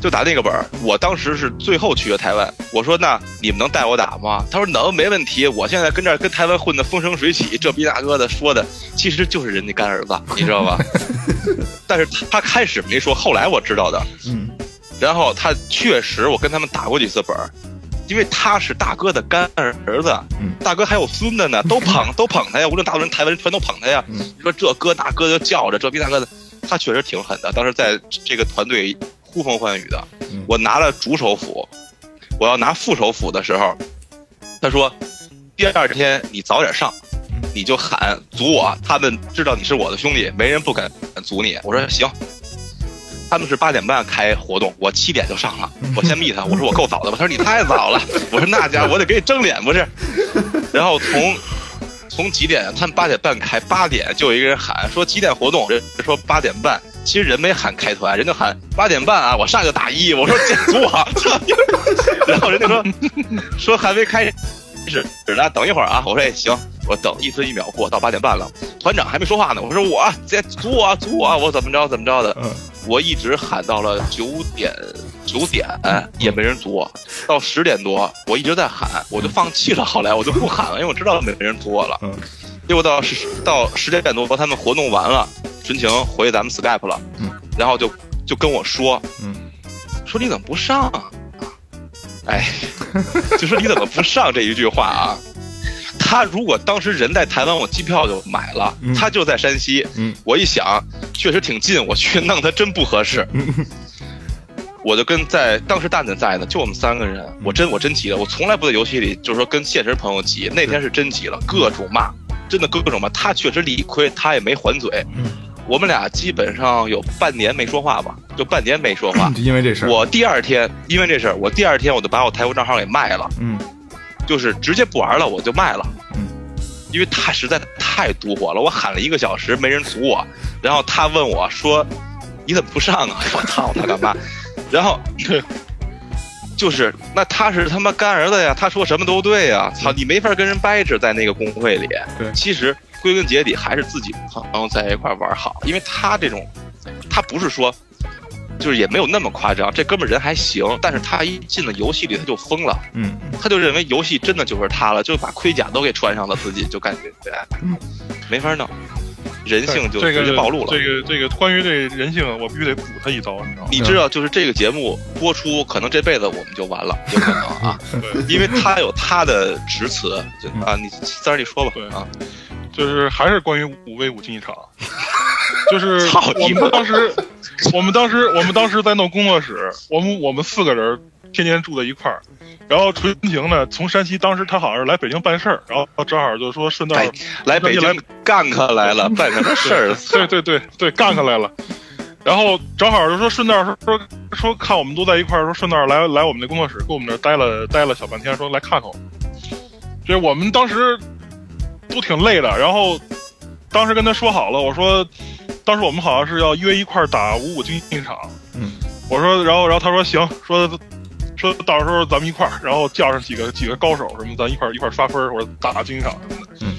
就打那个本儿。我当时是最后去的台湾，我说那你们能带我打吗？他说能，没问题。我现在跟这儿跟台湾混的风生水起，这逼大哥的说的，其实就是人家干儿子，你知道吧？但是他开始没说，后来我知道的。嗯，然后他确实，我跟他们打过几次本儿。因为他是大哥的干儿子，嗯大哥还有孙子呢，都捧 都捧他呀，无论大陆人、台湾人全都捧他呀。嗯你说这哥那哥就叫着，这逼大哥的，他确实挺狠的。当时在这个团队呼风唤雨的，嗯我拿了主手斧，我要拿副手斧的时候，他说第二天你早点上，你就喊阻我，他们知道你是我的兄弟，没人不敢阻你。我说行。他们是八点半开活动，我七点就上了。我先密他，我说我够早的吧？他说你太早了。我说那家伙我得给你争脸不是？然后从从几点？他们八点半开，八点就有一个人喊说几点活动？人说八点半，其实人没喊开团，人就喊八点半啊！我上去就打一，我说阻我。然后人家说 说还没开始，那等一会儿啊！我说哎行，我等一分一秒过，到八点半了，团长还没说话呢。我说我这阻我阻我，我怎么着怎么着的。嗯我一直喊到了九点，九点也没人阻我，到十点多我一直在喊，我就放弃了。后来我就不喊了，因为我知道没人阻我了。嗯，结果到十到十点多，他们活动完了，纯情回咱们 Skype 了，嗯，然后就就跟我说，嗯，说你怎么不上啊？哎，就说你怎么不上这一句话啊？他如果当时人在台湾，我机票就买了，嗯他就在山西，嗯，我一想，确实挺近，我去弄他真不合适。我就跟在当时蛋蛋在呢，就我们三个人，我真我真急了，我从来不在游戏里就是说跟现实朋友急，那天是真急了，各种骂，真的各种吧。他确实理亏，他也没还嘴。我们俩基本上有半年没说话吧，就半年没说话。就因为这事儿，我第二天因为这事儿，我第二天我就把我台服账号给卖了，嗯就是直接不玩了，我就卖了。嗯，因为他实在太毒火了，我喊了一个小时没人阻我，然后他问我说：“你怎么不上啊？”我操他干嘛？然后就是那他是他妈干儿子呀，他说什么都对呀，操你没法跟人掰扯在那个工会里。对其实归根结底还是自己朋友在一块玩好，因为他这种，他不是说。就是也没有那么夸张，这哥们人还行，但是他一进了游戏里他就疯了，嗯，他就认为游戏真的就是他了，就把盔甲都给穿上了，自己就感觉对，没法弄，人性就这个直接暴露了。这个这个关于这人性，我必须得补他一刀，你知道吗？你知道，就是这个节目播出，可能这辈子我们就完了，有可能啊，对，因为他有他的直词啊，你三儿你说吧对啊，就是还是关于五 v 五竞技场，就是 操我你们当时，我们当时我们当时在弄工作室，我们我们四个人天天住在一块儿，然后纯情呢从山西，当时他好像是来北京办事儿，然后正好就说顺道来来北京干可来了，办什么事儿？对对对对，干他来了。然后正好就说顺道说说说看我们都在一块儿，说顺道来来我们那工作室，跟我们这儿待了待了小半天，说来看看我们。这我们当时都挺累的，然后当时跟他说好了，我说当时我们好像是要约一块儿打五五竞技场，嗯，我说然后然后他说行，说说到时候咱们一块儿，然后叫上几个几个高手什么，咱一块儿一块儿刷分儿或者打竞技场什么的，嗯。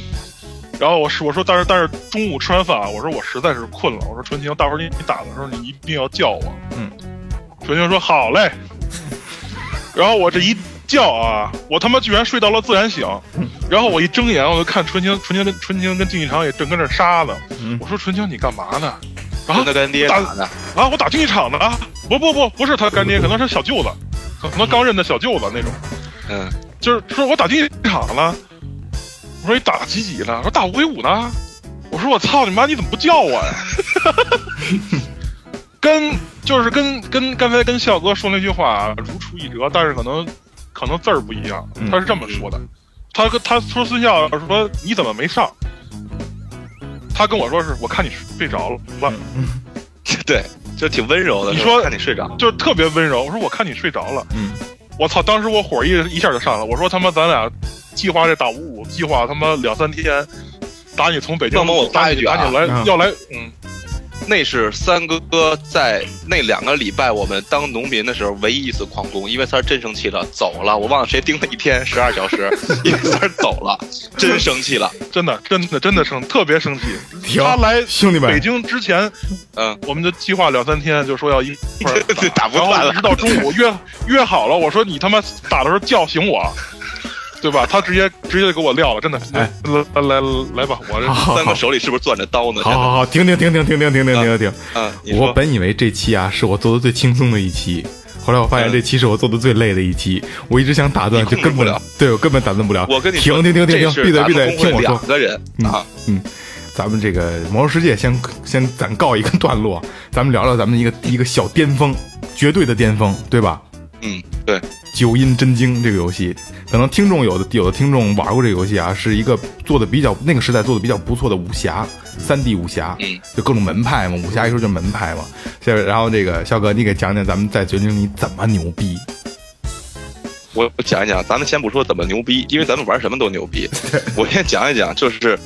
然后我是我说，但是但是中午吃完饭啊，我说我实在是困了，我说纯情，大会儿你你打的时候你一定要叫我。嗯，纯情说好嘞。然后我这一叫啊，我他妈居然睡到了自然醒。然后我一睁眼，我就看纯情纯情跟纯情跟竞技场也正跟那儿杀呢。嗯我说纯情你干嘛呢？啊跟他干爹打打呢，啊，我打竞技场呢啊！不不不，不是他干爹，可能是小舅子，可能刚认的小舅子那种。嗯，就是说我打竞技场了。我说你打几级了？说打五 v 五呢。我说我操你妈，你怎么不叫我呀？跟就是跟跟刚才跟笑哥说那句话啊如出一辙，但是可能可能字儿不一样。嗯他是这么说的，他跟他说孙笑说你怎么没上？他跟我说是我看你睡着了，对，就挺温柔的。你说看你睡着，就是特别温柔。我说我看你睡着了，嗯，我操！当时我火一一下就上来了。我说他妈咱俩计划这打五五，计划他妈两三天，打你从北京那么我插一句啊打你来、嗯要来，嗯，那是三哥在那两个礼拜我们当农民的时候唯一一次旷工，因为三儿真生气了，走了。我忘了谁盯了一天十二小时，因为三儿走了，真生气了。真的真的真的生特别生气。他来兄弟们北京之前，嗯，我们就计划两三天，就说要一一块儿对打不然后了一直到中午约约好了，我说你他妈打的时候叫醒我。对吧？他直接直接就给我撂了，真的。哎来来来来吧，我这三哥手里是不是攥着刀呢？好好好，停停停停停停停停停停。嗯，我本以为这期啊是我做的最轻松的一期，后来我发现嗯这期是我做的最累的一期。我一直想打断，就根本控制不了对我根本打断不了。我跟你，停停停停停，闭嘴闭嘴，听我说两。个人啊，嗯，咱们这个魔兽世界先先暂告一个段落，咱们聊聊咱们一个一个小巅峰，绝对的巅峰，对吧？嗯，对，九阴真经这个游戏，可能听众有的有的听众玩过这个游戏啊，是一个做的比较那个时代做的比较不错的武侠，三 D 武侠，嗯，就各种门派嘛，武侠一说就是门派嘛。现在然后这个肖哥，你给讲讲咱们在绝境里怎么牛逼？我我讲一讲，咱们先不说怎么牛逼，因为咱们玩什么都牛逼。我先讲一讲，就是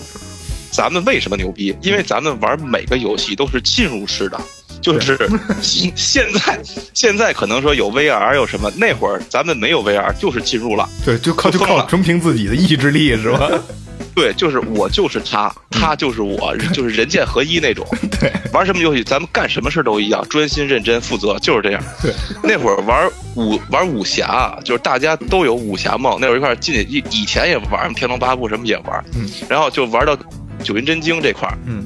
咱们为什么牛逼，因为咱们玩每个游戏都是进入式的。就是 现在，现在可能说有 VR 有什么，那会儿咱们没有 VR，就是进入了。对，就靠就就疯了靠纯凭自己的意志力是吧？对，就是我就是他，他就是我，就是人剑合一那种。对，玩什么游戏，咱们干什么事都一样，专心认真负责，就是这样。对，那会儿玩武玩武侠，就是大家都有武侠梦，那会儿一块儿进去，以以前也玩《天龙八部》什么也玩，嗯，然后就玩到九阴真经这块儿，嗯，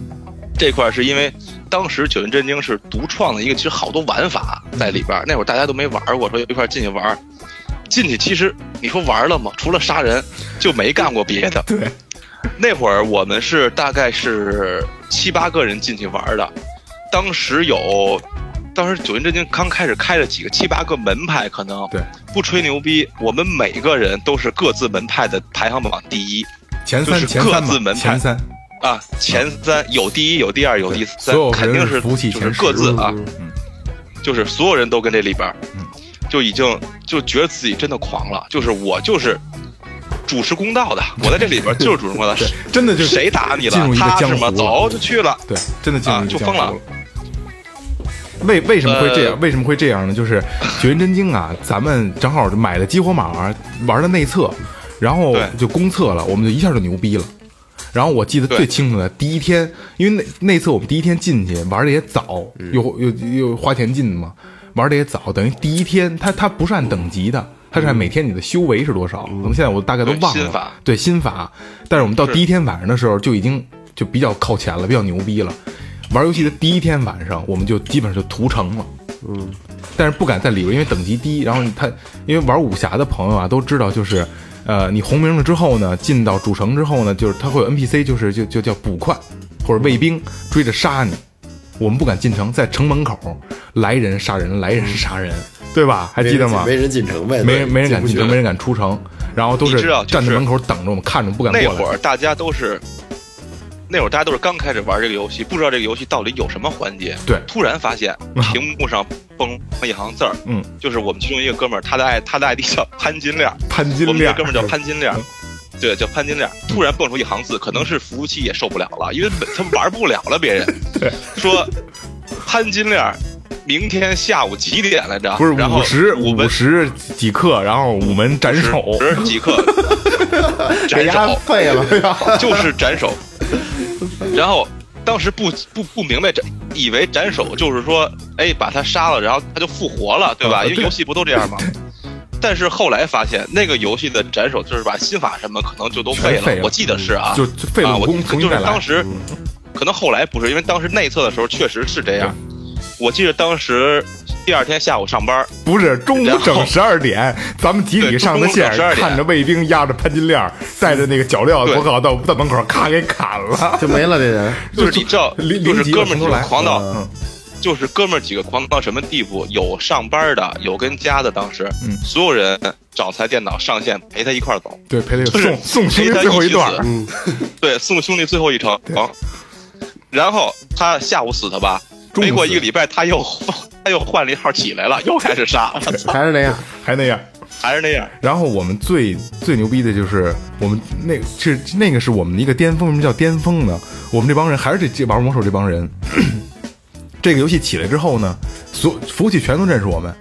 这块儿是因为当时九阴真经是独创的一个，其实好多玩法在里边儿，那会儿大家都没玩过，说一块进去玩儿，进去其实你说玩了吗？除了杀人就没干过别的。对，那会儿我们是大概是七八个人进去玩的，当时有当时九阴真经刚开始开了几个七八个门派，可能对，不吹牛逼，我们每个人都是各自门派的排行榜第一。前三就是各自门派。前三，啊，前三有第一有第二有第三，肯定是就是各自啊，嗯就是所有人都跟这里边嗯，就已经就觉得自己真的狂了，就是我就是主持公道的，我在这里边就是主持公道，真的就是谁打你了，他是吗？走就去了。对，真的进入啊就疯了为为什么会这样？呃为什么会这样呢？就是 《绝云真经》啊，咱们正好买的激活码玩的内测，然后对就公测了，我们就一下就牛逼了。然后我记得最清楚的第一天，因为那那次我们第一天进去玩的也早，嗯又又又花钱进的嘛，玩的也早，等于第一天它它不是按等级的，它是按每天你的修为是多少，可能现在我大概都忘了对心法。对心法，但是我们到第一天晚上的时候就已经就比较靠前了，比较牛逼了。玩游戏的第一天晚上，我们就基本上就屠城了。嗯，但是不敢在里边，因为等级低。然后他因为玩武侠的朋友啊都知道，就是呃，你红名了之后呢，进到主城之后呢，就是他会有 NPC，就是就就叫捕快或者卫兵追着杀你。我们不敢进城，在城门口来人杀人，来人杀人，对吧？还记得吗？没人进城呗，没人没人敢进城，没人敢出城，然后都是站在门口等着我们，看着不敢过来。那会儿大家都是，那会儿大家都是刚开始玩这个游戏，不知道这个游戏到底有什么环节。对突然发现屏幕上蹦一行字儿，嗯，就是我们其中一个哥们儿，他的爱他的 ID 叫潘金链，潘金链我们这链哥们儿叫潘金链。对，叫潘金链突然蹦出一行字，可能是服务器也受不了了，因为他们玩不了了。别人 说潘金链明天下午几点来着？不是五十五五十几刻，然后午门斩首，十几刻 斩首，废了呀！就是斩首。然后当时不不不明白斩，以为斩首就是说，哎，把他杀了，然后他就复活了，对吧？因为游戏不都这样吗？但是后来发现，那个游戏的斩首就是把心法什么可能就都废了我记得是啊，就就废了啊，我就是。当时可能后来不是，因为当时内测的时候确实是这样。我记得当时第二天下午上班，不是中午整十二点，咱们集体上的线？中午整12，点看着卫兵压着潘金链，带着那个脚镣对。国考到到门口，咔给砍了。就没了这人，就是你知道，就是哥们儿来，狂到嗯。就是哥们儿几个狂到什么地步？有上班的，有跟家的，当时，嗯。所有人找台电脑上线陪他一块儿走，对，陪他就是送送兄弟陪他最后一起死，嗯，对，送兄弟最后一程。然后他下午死的吧？没过一个礼拜，他又他又换了一号起来了，又开始杀，还是那样。还那样。还是那样。然后我们最最牛逼的就是我们那是那个是我们的一个巅峰，为什么叫巅峰呢？我们这帮人还是这这玩魔兽这帮人，这个游戏起来之后呢，所服务器全都认识我们，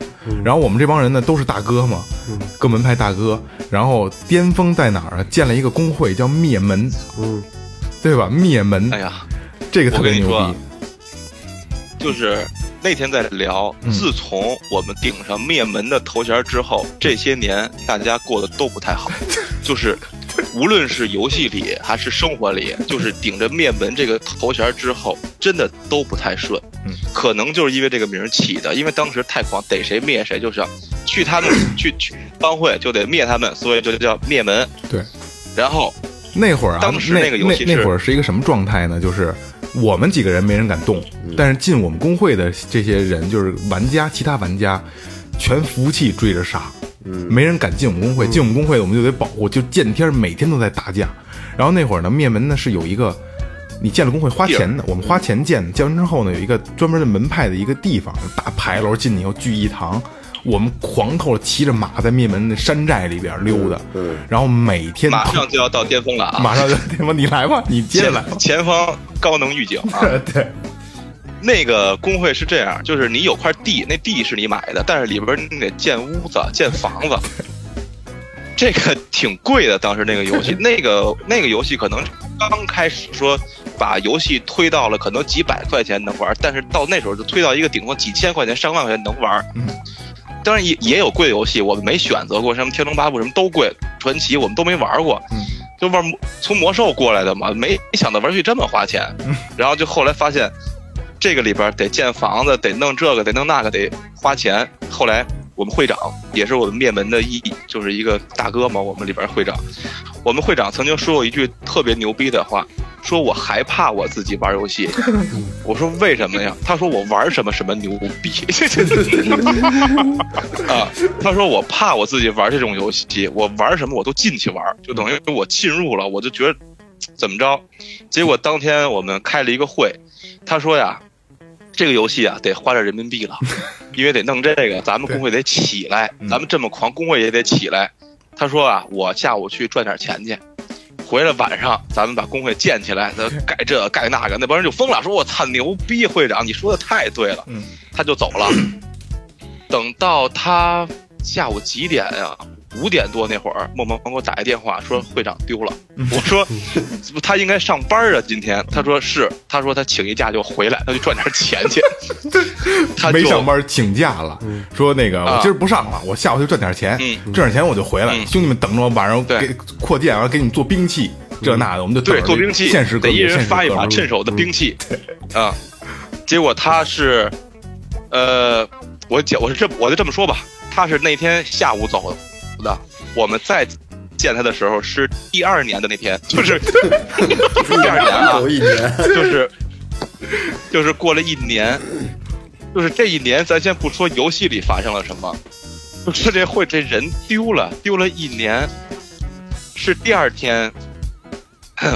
然后我们这帮人呢都是大哥嘛，各门派大哥。然后巅峰在哪儿啊？建了一个工会叫灭门，嗯，对吧？灭门，哎呀，这个特别牛逼。就是那天在聊，嗯自从我们顶上灭门的头衔之后，这些年大家过得都不太好，就是无论是游戏里还是生活里，就是顶着灭门这个头衔之后，真的都不太顺。嗯，可能就是因为这个名起的，因为当时太狂，逮谁灭谁，就是去他们去去帮会就得灭他们，所以就叫灭门。对，然后那会儿啊，当时那那个游戏那会儿是一个什么状态呢？就是我们几个人没人敢动，但是进我们工会的这些人，就是玩家，其他玩家全服务器追着杀，没人敢进我们工会。进我们工会，我们就得保护，就见天儿每天都在打架。然后那会儿呢，灭门呢是有一个。你建了工会花钱的，我们花钱建的，建完之后呢，有一个专门的门派的一个地方，大牌楼进去以后聚义堂，我们狂透了，骑着马在灭门的山寨里边溜达，嗯然后每天马上就要到巅峰了啊！马上就巅峰？你来吧，你接着来。前前方高能预警啊！对，那个工会是这样，就是你有块地，那地是你买的，但是里边你得建屋子、建房子，这个挺贵的。当时那个游戏，那个那个游戏可能刚开始说把游戏推到了可能几百块钱能玩，但是到那时候就推到一个顶多几千块钱、上万块钱能玩。嗯当然也也有贵的游戏，我们没选择过，什么《天龙八部》什么都贵，传奇我们都没玩过，嗯就玩从魔兽过来的嘛，没没想到玩游戏这么花钱，嗯然后就后来发现，这个里边得建房子，得弄这个，得弄那个，得花钱。后来我们会长也是我们灭门的一，就是一个大哥嘛，我们里边会长，我们会长曾经说过一句特别牛逼的话，说我害怕我自己玩游戏。我说为什么呀？他说我玩什么什么牛逼 啊！他说我怕我自己玩这种游戏，我玩什么我都进去玩，就等于我进入了，我就觉得怎么着？结果当天我们开了一个会，他说呀。这个游戏啊，得花点人民币了，因为得弄这个，咱们工会得起来，咱们这么狂，工会也得起来。他说啊，我下午去赚点钱去，回来晚上咱们把工会建起来，咱 盖这盖那个。那帮人就疯了，说我操牛逼，会长，你说的太对了。他就走了。等到他下午几点呀？五点多那会儿，默默给我打一电话，说会长丢了。我说，他应该上班啊，今天。他说是，他说他请一假就回来，他就赚点钱去。他没上班请假了，说那个我今儿不上了，我下午就赚点钱，赚点钱我就回来。兄弟们等着我，晚上给扩建，完了给你们做兵器，这那的，我们就对做兵器，现实得一人发一把趁手的兵器啊。结果他是，呃，我讲我是这我就这么说吧，他是那天下午走的。的，我们再见他的时候是第二年的那天，就是 第二年啊，一年，就是就是过了一年，就是这一年，咱先不说游戏里发生了什么，就说这会这人丢了，丢了一年，是第二天，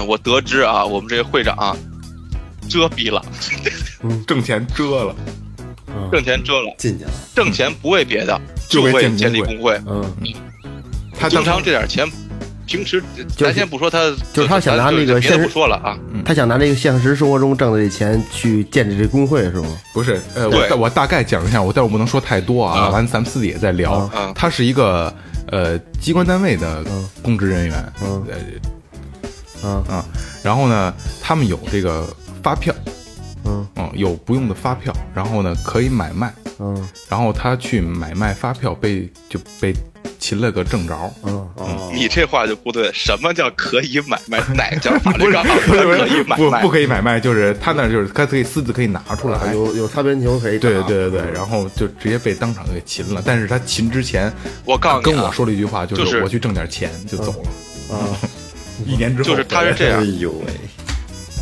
我得知啊，我们这个会长啊遮逼了，挣钱遮了，挣钱遮了，进去了，挣钱不为别的，就为建立工会，嗯。他经常这点钱，平时咱先不说他，就是他想拿那个现实不说了啊，他想拿这个现实生活中挣的这钱去建立这工会是吗？不是，呃，我我大概讲一下，我但我不能说太多啊，完咱们私底下再聊。他是一个呃机关单位的公职人员，嗯，嗯啊，然后呢，他们有这个发票，嗯嗯，有不用的发票，然后呢可以买卖，嗯，然后他去买卖发票被就被。擒了个正着，嗯，你这话就不对。什么叫可以买卖？哪个 叫法律上可以买卖？不，不可以买卖，就是他那就是他可以私自可以拿出来，有有擦边球可以。对对对对，然后就直接被当场给擒了。但是他擒之前，我告诉你，跟我说了一句话，就是我去挣点钱就走了。啊，一年之后，就是他是这样。哎呦喂，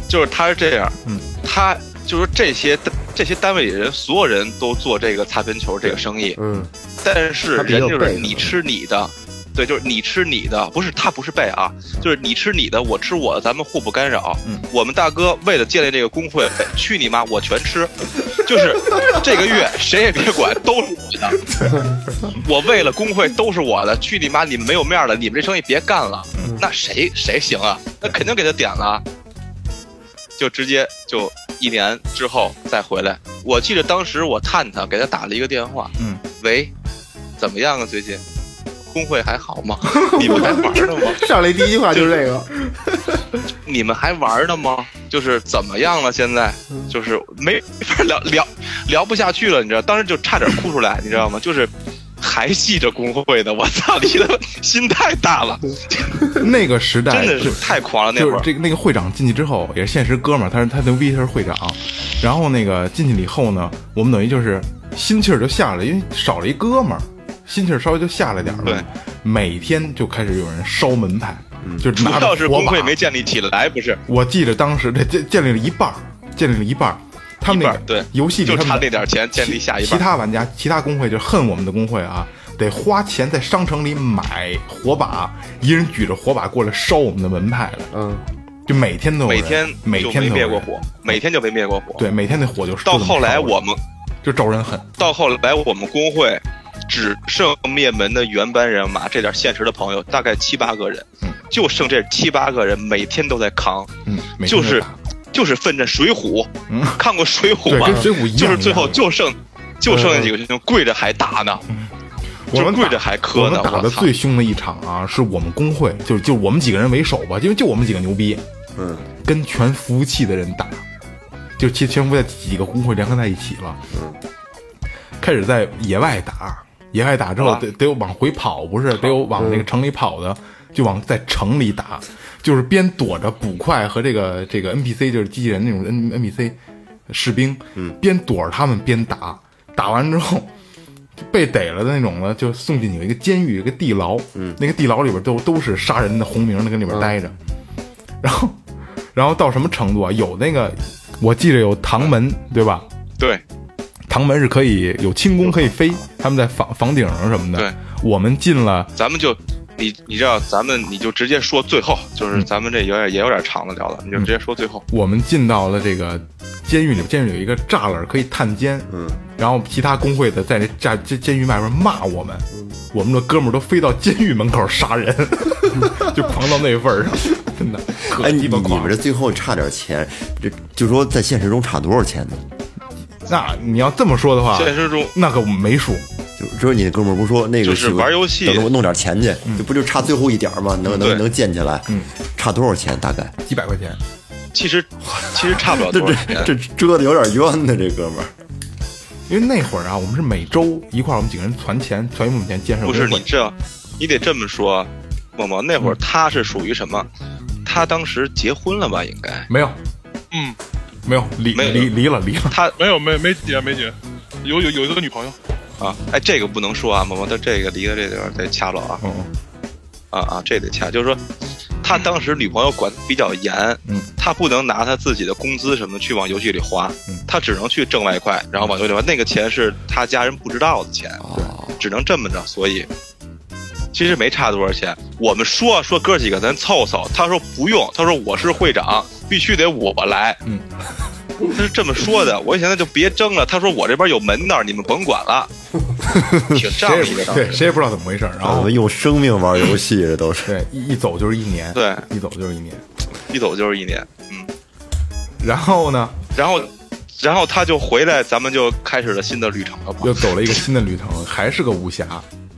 就是他是这样。嗯，他就是这些这些单位里人，所有人都做这个擦边球这个生意。嗯。但是人就是你吃你的，对，就是你吃你的，不是他不是背啊，就是你吃你的，我吃我的，咱们互不干扰。嗯，我们大哥为了建立这个工会，去你妈，我全吃，就是这个月谁也别管，都是我的。我为了工会都是我的，去你妈，你们没有面了，你们这生意别干了。那谁谁行啊？那肯定给他点了，就直接就一年之后再回来。我记得当时我探他，给他打了一个电话，嗯，喂。怎么样啊？最近工会还好吗？你们还玩呢吗？上来第一句话就是这个。你们还玩呢吗？就是怎么样了？现在就是没法聊聊聊不下去了，你知道？当时就差点哭出来，你知道吗？就是还系着工会的，我操！你的心太大了。那个时代真的是太狂了。那会儿这个那个会长进去之后也是现实哥们儿，他是他牛逼，他是会长。然后那个进去了以后呢，我们等于就是心气儿就下来，因为少了一哥们儿。心气儿稍微就下来点儿了，对，每天就开始有人烧门派，就是拿着是工会没建立起来，不是？我记得当时这建建立了一半儿，建立了一半儿，他们那个对游戏里就差那点钱建立下一半。其他玩家、其他工会就恨我们的工会啊，得花钱在商城里买火把，一人举着火把过来烧我们的门派了，嗯，就每天都每天每天没灭过火，每天就没灭过火。对，每天那火就到后来我们就招人恨，到后来我们工会。只剩灭门的原班人马，这点现实的朋友大概七八个人，嗯就剩这七八个人，每天都在扛，嗯，就是就是奋着水浒，看过水浒吗？跟水浒一样，就是最后就剩就剩下几个英雄跪着还打呢，我们跪着还磕呢。我们打的最凶的一场啊，是我们工会，就就我们几个人为首吧，因为就我们几个牛逼，嗯，跟全服务器的人打，就其全服在几个工会联合在一起了，嗯，开始在野外打。野外打之后得得往回跑，不是？得有往那个城里跑的，就往在城里打，就是边躲着捕快和这个这个 NPC，就是机器人那种 N NPC 士兵，嗯，边躲着他们边打，打完之后被逮了的那种呢，就送进有一个监狱，一个地牢，嗯，那个地牢里边都都是杀人的红名的，跟里边待着，然后然后到什么程度啊？有那个，我记着有唐门，对吧？对，唐门是可以有轻功可以飞，他们在房房顶上什么的。对，我们进了，咱们就你你知道，咱们你就直接说最后，嗯就是咱们这有点也有点长的聊了，你就直接说最后。我们进到了这个监狱里，监狱里有一个栅栏可以探监，嗯，然后其他工会的在那栅监监狱外面骂我们，我们的哥们儿都飞到监狱门口杀人，就狂到那份儿上，真的可哎，你鸡巴狂你们。这最后差点钱，这就说在现实中差多少钱呢？那你要这么说的话，现实中那可没数，就只有你那哥们儿不说那个就是玩游戏等着我弄点钱去，这不就差最后一点儿吗？能能能建起来，嗯，差多少钱？大概几百块钱。其实其实差不了这多少钱。这这折的有点冤呢，这哥们儿。因为那会儿啊，我们是每周一块儿，我们几个人攒钱，攒一部分钱建设不是你这，你得这么说，默默那嗯会儿他是属于什么？他当时结婚了吧？应该没有，嗯，没有离没有离离了离了，他没有没没结没结，有有有一个女朋友，啊，哎，这个不能说啊，萌萌，他这个离了这地方得掐了啊。啊啊，这得掐，就是说。他当时女朋友管得比较严，嗯，他不能拿他自己的工资什么去往游戏里花，嗯。他只能去挣外快，然后往游戏里花。那个钱是他家人不知道的钱，哦，只能这么着，所以其实没差多少钱。我们说说哥几个咱凑凑，他说不用，他说我是会长，必须得我来。嗯，他是这么说的。我一想那就别争了。他说我这边有门道，你们甭管了，挺仗义的。对谁也不知道怎么回事，然后我们用生命玩游戏，这都是。对一一走就是一年，对，一走就是一年，一走就是一年。嗯，然后呢然后然后他就回来，咱们就开始了新的旅程了嘛。又走了一个新的旅程，还是个武侠，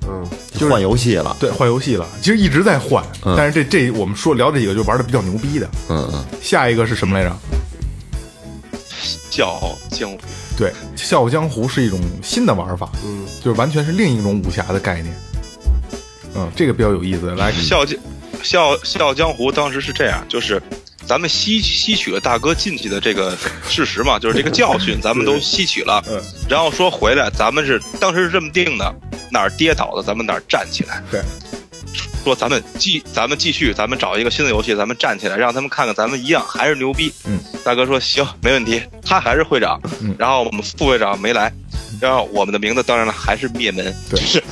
嗯，就换游戏了，对，换游戏了，其实一直在换，嗯但是这这我们说聊这几个就玩的比较牛逼的，嗯嗯，下一个是什么来着？笑傲江湖，对，《笑傲江湖》是一种新的玩法，嗯，就是完全是另一种武侠的概念。嗯，这个比较有意思。来，笑江笑笑傲江湖当时是这样，就是咱们吸吸取了大哥进去的这个事实嘛，就是这个教训，咱们都吸取了。嗯，然后说回来，咱们是当时是这么定的，哪儿跌倒了咱们哪儿站起来。对，说咱们继咱们继续，咱们找一个新的游戏，咱们站起来，让他们看看咱们一样还是牛逼。嗯，大哥说行，没问题，他还是会长。嗯然后我们副会长没来，然后我们的名字当然了还是灭门，对就是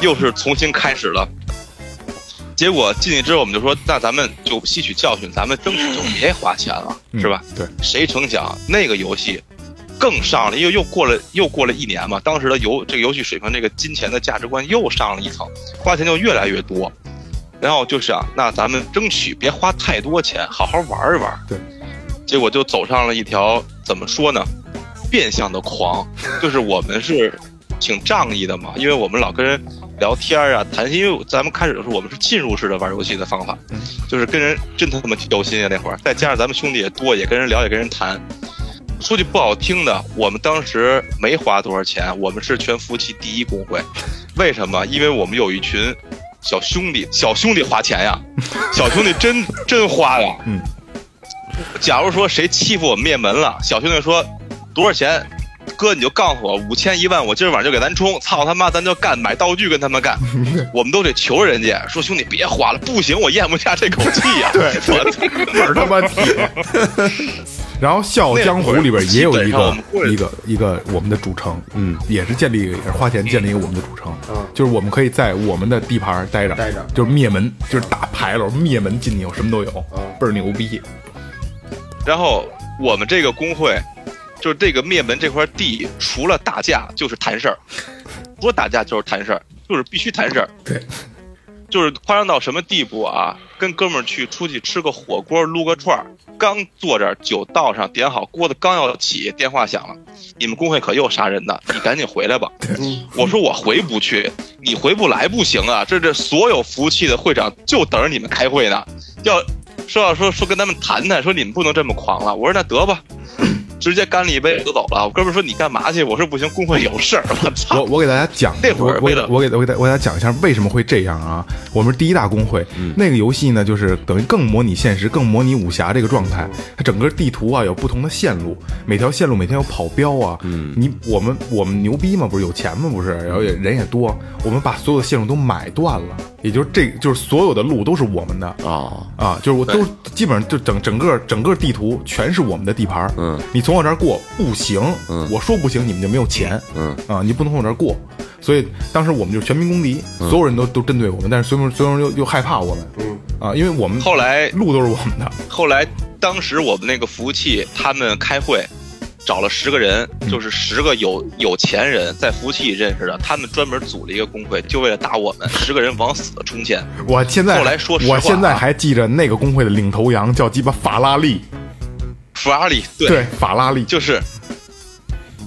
又是重新开始了。结果进去之后，我们就说，那咱们就吸取教训，咱们争取就别花钱了，嗯是吧？对，谁成想那个游戏更上了，因为又过了又过了一年嘛，当时的游这个游戏水平，这个金钱的价值观又上了一层，花钱就越来越多。然后就想，那咱们争取别花太多钱，好好玩一玩。对，结果就走上了一条怎么说呢，变相的狂，就是我们是挺仗义的嘛，因为我们老跟人聊天啊、谈心，因为咱们开始的时候我们是进入式的玩游戏的方法，嗯就是跟人真他妈交心啊那会儿，再加上咱们兄弟也多，也跟人聊，也跟人谈。说句不好听的，我们当时没花多少钱，我们是全服务器第一工会。为什么？因为我们有一群小兄弟，小兄弟花钱呀，小兄弟真真花呀。嗯。假如说谁欺负我们灭门了，小兄弟说多少钱？哥，你就告诉我五千一万，我今儿晚上就给咱充，操他妈，咱就干，买道具跟他们干，我们都得求人家，说兄弟别花了，不行，我咽不下这口气呀、对我倍儿他妈铁。然后《笑傲江湖》里边也有一个一个一个我们的主城，嗯，也是建立也是花钱建立一个我们的主城，嗯就是我们可以在我们的地盘待着，待着就是灭门，就是打牌楼灭门进去有什么都有，倍儿牛逼。然后我们这个工会，就是这个灭门这块地，除了打架就是谈事儿，除了打架就是谈事儿，就是必须谈事儿。对，就是夸张到什么地步啊？跟哥们儿去出去吃个火锅，撸个串儿，刚坐这儿，酒倒上，点好锅子，刚要起，电话响了，你们工会可又杀人呢，你赶紧回来吧。我说我回不去，你回不来不行啊！这这所有服务器的会长就等着你们开会呢，要说要说说跟他们谈谈，说你们不能这么狂了。我说那得吧，直接干了一杯就走了。我哥们说你干嘛去？我说不行，工会有事儿。我操！我我给大家讲，那会儿我我给我给我给大我给大家讲一下为什么会这样啊？我们是第一大工会，那个游戏呢，就是等于更模拟现实，更模拟武侠这个状态。它整个地图啊有不同的线路，每条线路每天有跑标啊。嗯，你我们我们牛逼嘛，不是有钱嘛，不是，然后也人也多，我们把所有的线路都买断了。也就是这就是所有的路都是我们的啊，啊，就是我都基本上就整整个整个地图全是我们的地盘。嗯，你从我这儿过不行，嗯我说不行，你们就没有钱。嗯啊，你不能从我这儿过。所以当时我们就是全民公敌，嗯所有人都都针对我们，但是所有所有人又又害怕我们。嗯啊，因为我们后来路都是我们的。后来，当时我们那个服务器，他们开会，找了十个人，嗯就是十个有有钱人在服务器认识的，他们专门组了一个工会，就为了打我们，十个人往死的充钱。我现在后来说实话我现在啊还记着那个工会的领头羊叫鸡巴法拉利，法拉利对，对，法拉利。就是。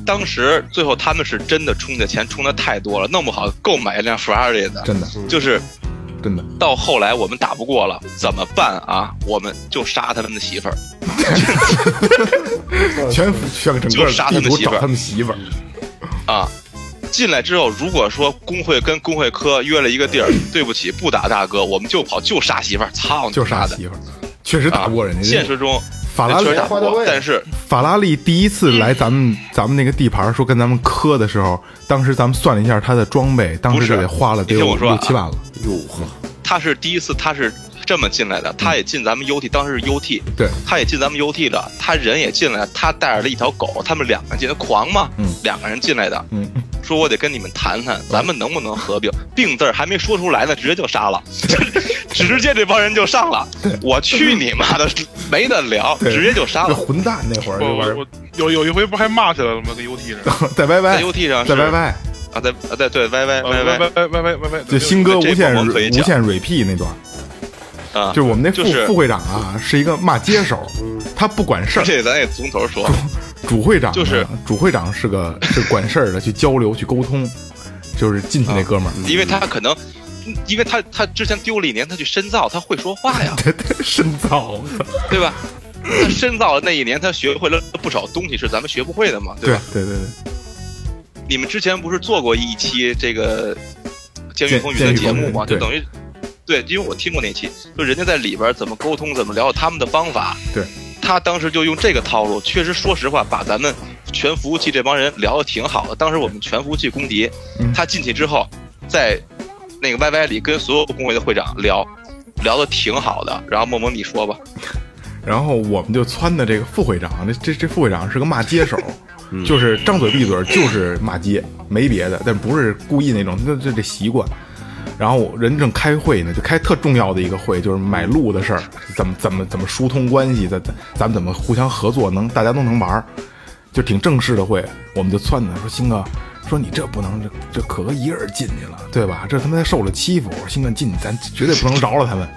当时最后他们是真的充的钱充的太多了，弄不好够买一辆法拉利的，真的就是真的，到后来我们打不过了，怎么办啊？我们就杀他们的媳妇儿，全全整个就杀他们媳妇儿他们媳妇儿。啊，进来之后，如果说工会跟工会科约了一个地儿，对不起，不打大哥，我们就跑，就杀媳妇儿，操你就杀！媳妇儿，确实打啊不过人家。现实中法拉利确实打不花到位，过但是法拉利第一次来咱们咱们那个地盘，说跟咱们磕的时候，当时咱们算了一下他的装备，当时就得花了得有六七万了。哟呵，他是第一次，他是这么进来的，他也进咱们 UT，当时是 UT，对，他也进咱们 UT 的，他人也进来，他带着了一条狗，他们两个人进来，狂嘛，嗯两个人进来的，嗯，说我得跟你们谈谈，咱们能不能合并？并字儿还没说出来呢，直接就杀了，直接这帮人就上了，我去你妈的，没得聊，直接就杀了。这混蛋那会儿就玩我我有有一回不还骂起来了吗？在 UT 上，在 YY 在 UT 上在 YY 啊，在啊在对 YY YY YY YY YY，，就新歌无限无限 repeat 那段，啊，就是我们那副就是。副会长啊，是一个骂街手，他不管事儿。这咱也从头说，主会长就是。主会长是个是管事儿的，去交流去沟通，就是进去那哥们儿，因为他可能，因为他他之前丢了一年，他去深造，他会说话呀，深造，对吧？他深造了那一年，他学会了不少东西是咱们学不会的嘛，对吧？对对对，你们之前不是做过一期这个《监狱风云》的节目吗？就等于，对，因为我听过那期，就人家在里边怎么沟通，怎么聊他们的方法。对，他当时就用这个套路，确实，说实话，把咱们全服务器这帮人聊得挺好的。当时我们全服务器公敌，嗯他进去之后，在那个 YY 里跟所有工会的会长聊，聊的挺好的。然后默默你说吧，然后我们就撺的这个副会长，这这这副会长是个骂街手，就是张嘴闭嘴就是骂街，没别的，但不是故意那种，这这这习惯。然后人正开会呢，就开特重要的一个会，就是买路的事儿，怎么怎么怎么疏通关系，咱咱咱们怎么互相合作，能大家都能玩儿，就挺正式的会。我们就撺他说：“鑫哥，说你这不能，这这可哥一个人进去了，对吧？这他妈受了欺负。我说鑫哥进去，咱绝对不能饶了他们。”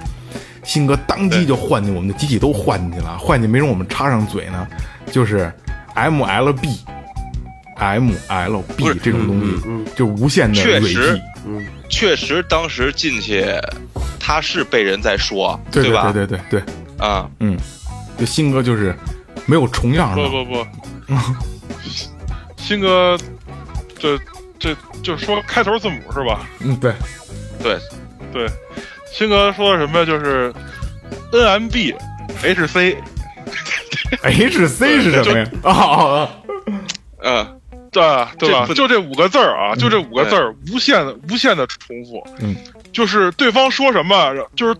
新哥当即就换进我们的机器都换进去了，换进没容我们插上嘴呢，就是 MLB。MLB 这种东西，就无限的蕊确确实当时进去，他是被人在说，对对吧？对对对对，啊，嗯，就新哥就是没有重样的，不不不，新哥，这这就说开头字母是吧？嗯，对，对，对，新哥说什么就是 NMB HC，HC 是什么呀？啊啊啊！嗯，对对吧？就这五个字儿啊，就这五个字儿，无限的无限的重复。嗯，就是对方说什么，就是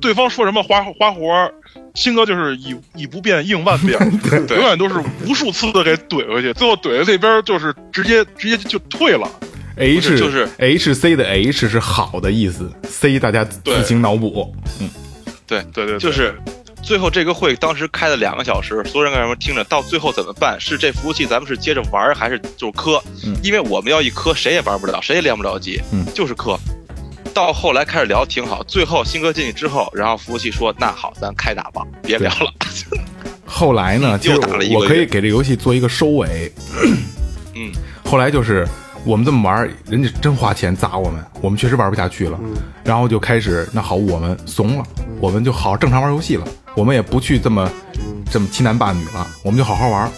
对方说什么花花活儿，新哥就是以以不变应万变，对永远都是无数次的给怼回去，最后怼在那边就是直接直接就退了。H 就是 HC 的 H 是好的意思，C 大家自对行脑补。嗯，对对，对就是最后这个会当时开了两个小时，所有人干什么听着，到最后怎么办？是这服务器咱们是接着玩还是就是磕？嗯因为我们要一磕，谁也玩不了，谁也连不了机，嗯就是磕。到后来开始聊挺好，最后新哥进去之后，然后服务器说：“那好，咱开打吧，别聊了。后来呢，其 实又打了一个我可以给这游戏做一个收尾。嗯，后来就是我们这么玩，人家真花钱砸我们，我们确实玩不下去了。然后就开始，那好，我们怂了，我们就好好正常玩游戏了，我们也不去这么这么欺男霸女了，我们就好好玩。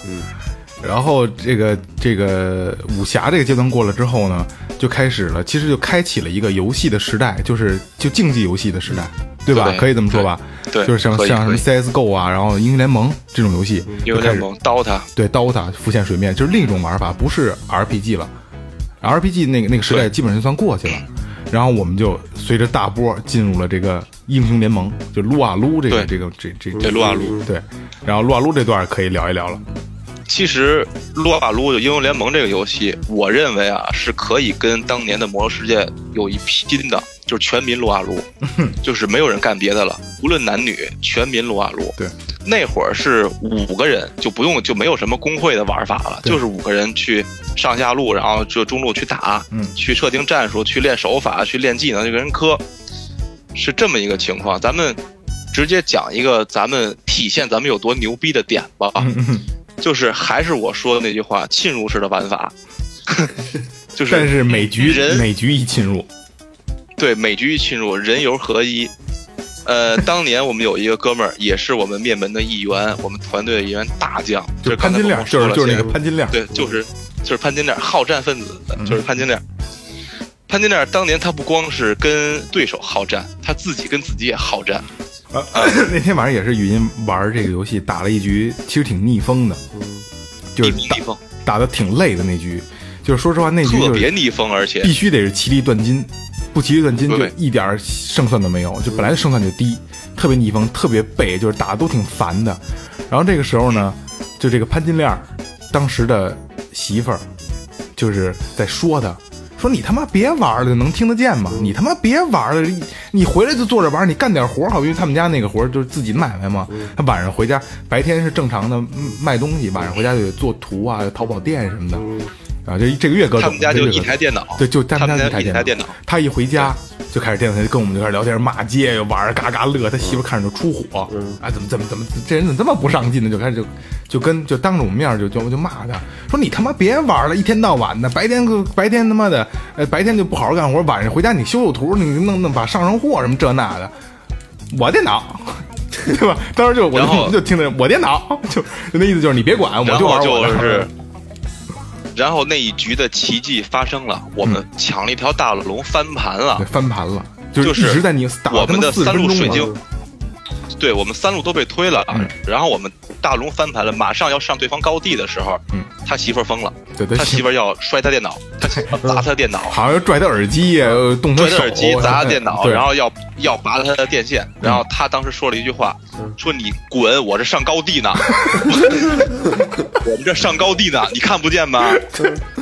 然后这个这个武侠这个阶段过了之后呢，就开始了，其实就开启了一个游戏的时代，就是就竞技游戏的时代，对吧？对可以这么说吧？对就是像像什么 CSGO 啊，然后英雄联盟这种游戏，”英雄联盟、DOTA，对 DOTA 浮现水面，就是另一种玩法，不是 RPG 了。RPG 那个那个时代基本上就算过去了。然后我们就随着大波进入了这个英雄联盟，就撸啊撸这个这个这这对撸啊撸对，然后撸啊撸这段可以聊一聊了。其实撸啊撸就英雄联盟这个游戏，我认为啊是可以跟当年的魔兽世界有一拼的，就是全民撸啊撸，就是没有人干别的了，无论男女，全民撸啊撸。对，那会儿是五个人，就不用就没有什么工会的玩法了，就是五个人去上下路，然后就中路去打，嗯去设定战术，去练手法，去练技能，就跟人磕，是这么一个情况。咱们直接讲一个咱们体现咱们有多牛逼的点吧。就是还是我说的那句话，侵入式的玩法，就是但是每局人每局一侵入，对每局一侵入，人游合一。呃，当年我们有一个哥们儿，也是我们灭门的一员，我们团队的一员大将，就是潘金链，就是就是那个潘金链，对，就是就是潘金链，好战分子，嗯就是潘金链。潘金链当年他不光是跟对手好战，他自己跟自己也好战。啊，那天晚上也是语音玩这个游戏，打了一局，其实挺逆风的，就是打逆逆风，打的挺累的那局。就是说实话，那局特就别逆风，而且必须得是齐力断金，不齐力断金就一点胜算都没有，就本来胜算就低，特别逆风，特别背，就是打的都挺烦的。然后这个时候呢，就这个潘金莲当时的媳妇儿就是在说他。说你他妈别玩了，能听得见吗？你他妈别玩了，你你回来就坐着玩，你干点活好，因为他们家那个活就是自己买卖嘛。他晚上回家，白天是正常的嗯卖东西，晚上回家就得做图啊，淘宝店什么的。啊，这这个月哥他们家就一台电脑，对，就他们家家一台电脑。他一回家就开始电脑就跟我们就开始聊天骂街，玩儿嘎嘎乐。他媳妇看着就出火，啊，怎么怎么怎么这人怎么这么不上进呢？就开始就就跟就当着我们面就就就骂他，说你他妈别玩了，一天到晚的，白天个白天他妈的，呃，白天就不好好干活，晚上回家你修修图，你弄弄把上上货什么这那的，我电脑。对吧？当时就我然后就就听着我电脑，就就那意思就是你别管，我就玩我的。就是，然后那一局的奇迹发生了，我们抢了一条大龙翻盘了。对，翻盘了，就就是一直在你打我们的三路水晶，对我们三路都被推了，嗯然后我们大龙翻盘了，马上要上对方高地的时候，嗯他媳妇儿疯了，对对他媳妇儿要摔他电脑，他砸他电脑，好像要拽他耳机动他手，拽他耳机砸他电脑，然后要要拔他的电线，然后他当时说了一句话，说你滚，我这上高地呢，我们这上高地呢，你看不见吗？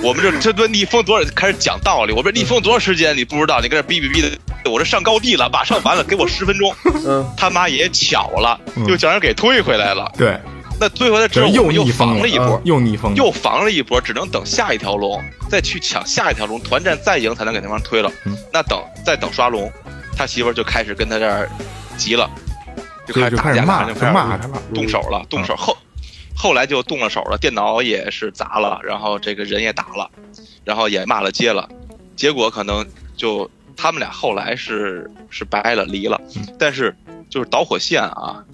我们这这都逆风多少？开始讲道理，我这逆风多长时间？你不知道？你搁这逼逼逼的，我这上高地了，马上完了，给我十分钟。他妈也巧了，又叫人给推回来了。对，那推回来之后，又防了一波。嗯，又逆风，又防了一波，只能等下一条龙，再去抢下一条龙，团战再赢才能给对方推了。嗯。那等再等刷龙，他媳妇儿就开始跟他这儿急了，就开始打架，开始骂就就骂他了，动手了，动手后。后来就动了手了，电脑也是砸了，然后这个人也打了，然后也骂了街了，结果可能就他们俩后来是是掰了离了，嗯。但是就是导火线啊，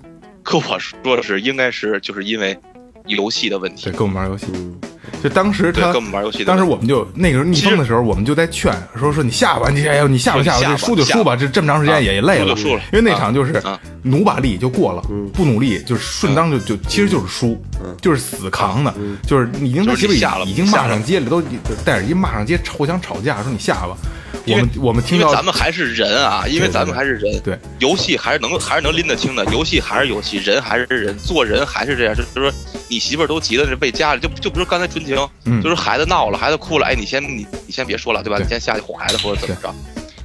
跟我说的是应该是就是因为游戏的问题对，，跟我们玩游戏。就当时，他跟我们玩游戏当时。我们就那个时候逆风的时候，我们就在劝说说你下吧，你哎呦你下吧下吧，输就输吧，这这么长时间也也累了，输了因为那场就是啊努把力就过了，不努力就是顺当就就其实就是输，就是死扛的，就是已经他媳妇已经骂上街了，都戴耳机骂上街互相吵架，说你下吧。我们我们听因为咱们还是人啊，因为咱们还是人，对游戏还是能还是能拎得清的，游戏还是游戏，人还是人，做人还是这样，就是说你媳妇儿都急的是为家里，就就比如刚才纯情，嗯就是孩子闹了，孩子哭了，哎，你先你你先别说了，对吧？对你先下去哄孩子或者怎么着。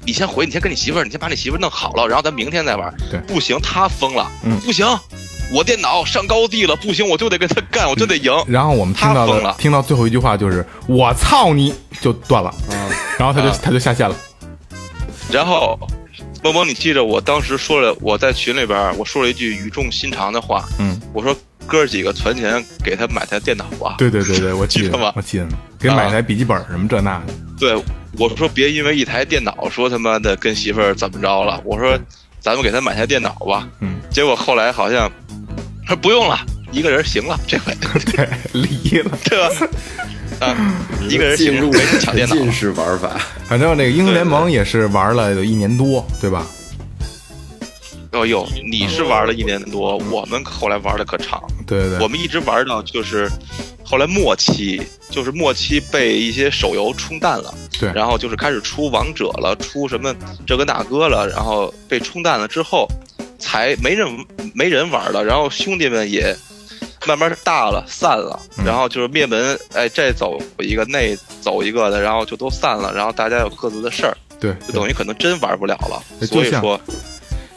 你先回，你先跟你媳妇儿，你先把你媳妇儿弄好了，然后咱明天再玩。对不行，他疯了，嗯不行，我电脑上高地了，不行，我就得跟他干，我就得赢。然后我们听到了听到最后一句话就是“我操你”，就断了，然后他就啊他就下线了。然后，萌萌，你记着我当时说了，我在群里边我说了一句语重心长的话，嗯，我说哥几个存钱给他买台电脑吧。对对对对，我记得吗我记得，给买台笔记本什么这那的。对，我说别因为一台电脑说他妈的跟媳妇儿怎么着了，我说咱们给他买台电脑吧。嗯，结果后来好像不用了，一个人行了，这回对，离了。对吧？啊，一个人进入没人抢电脑。进式玩法，反正那个英雄联盟也是玩了有一年多，对吧？哦呦，你是玩了一年多，我们后来玩的可长。对对对，我们一直玩到就是后后来末期就是末期被一些手游冲淡了，对。然后就是开始出王者了，出什么这个那个了，然后被冲淡了之后，才没人没人玩了，然后兄弟们也慢慢大了散了，嗯。然后就是灭门，哎，这走一个那走一个的，然后就都散了，然后大家有各自的事儿，对，就等于可能真玩不了了，对。所以说。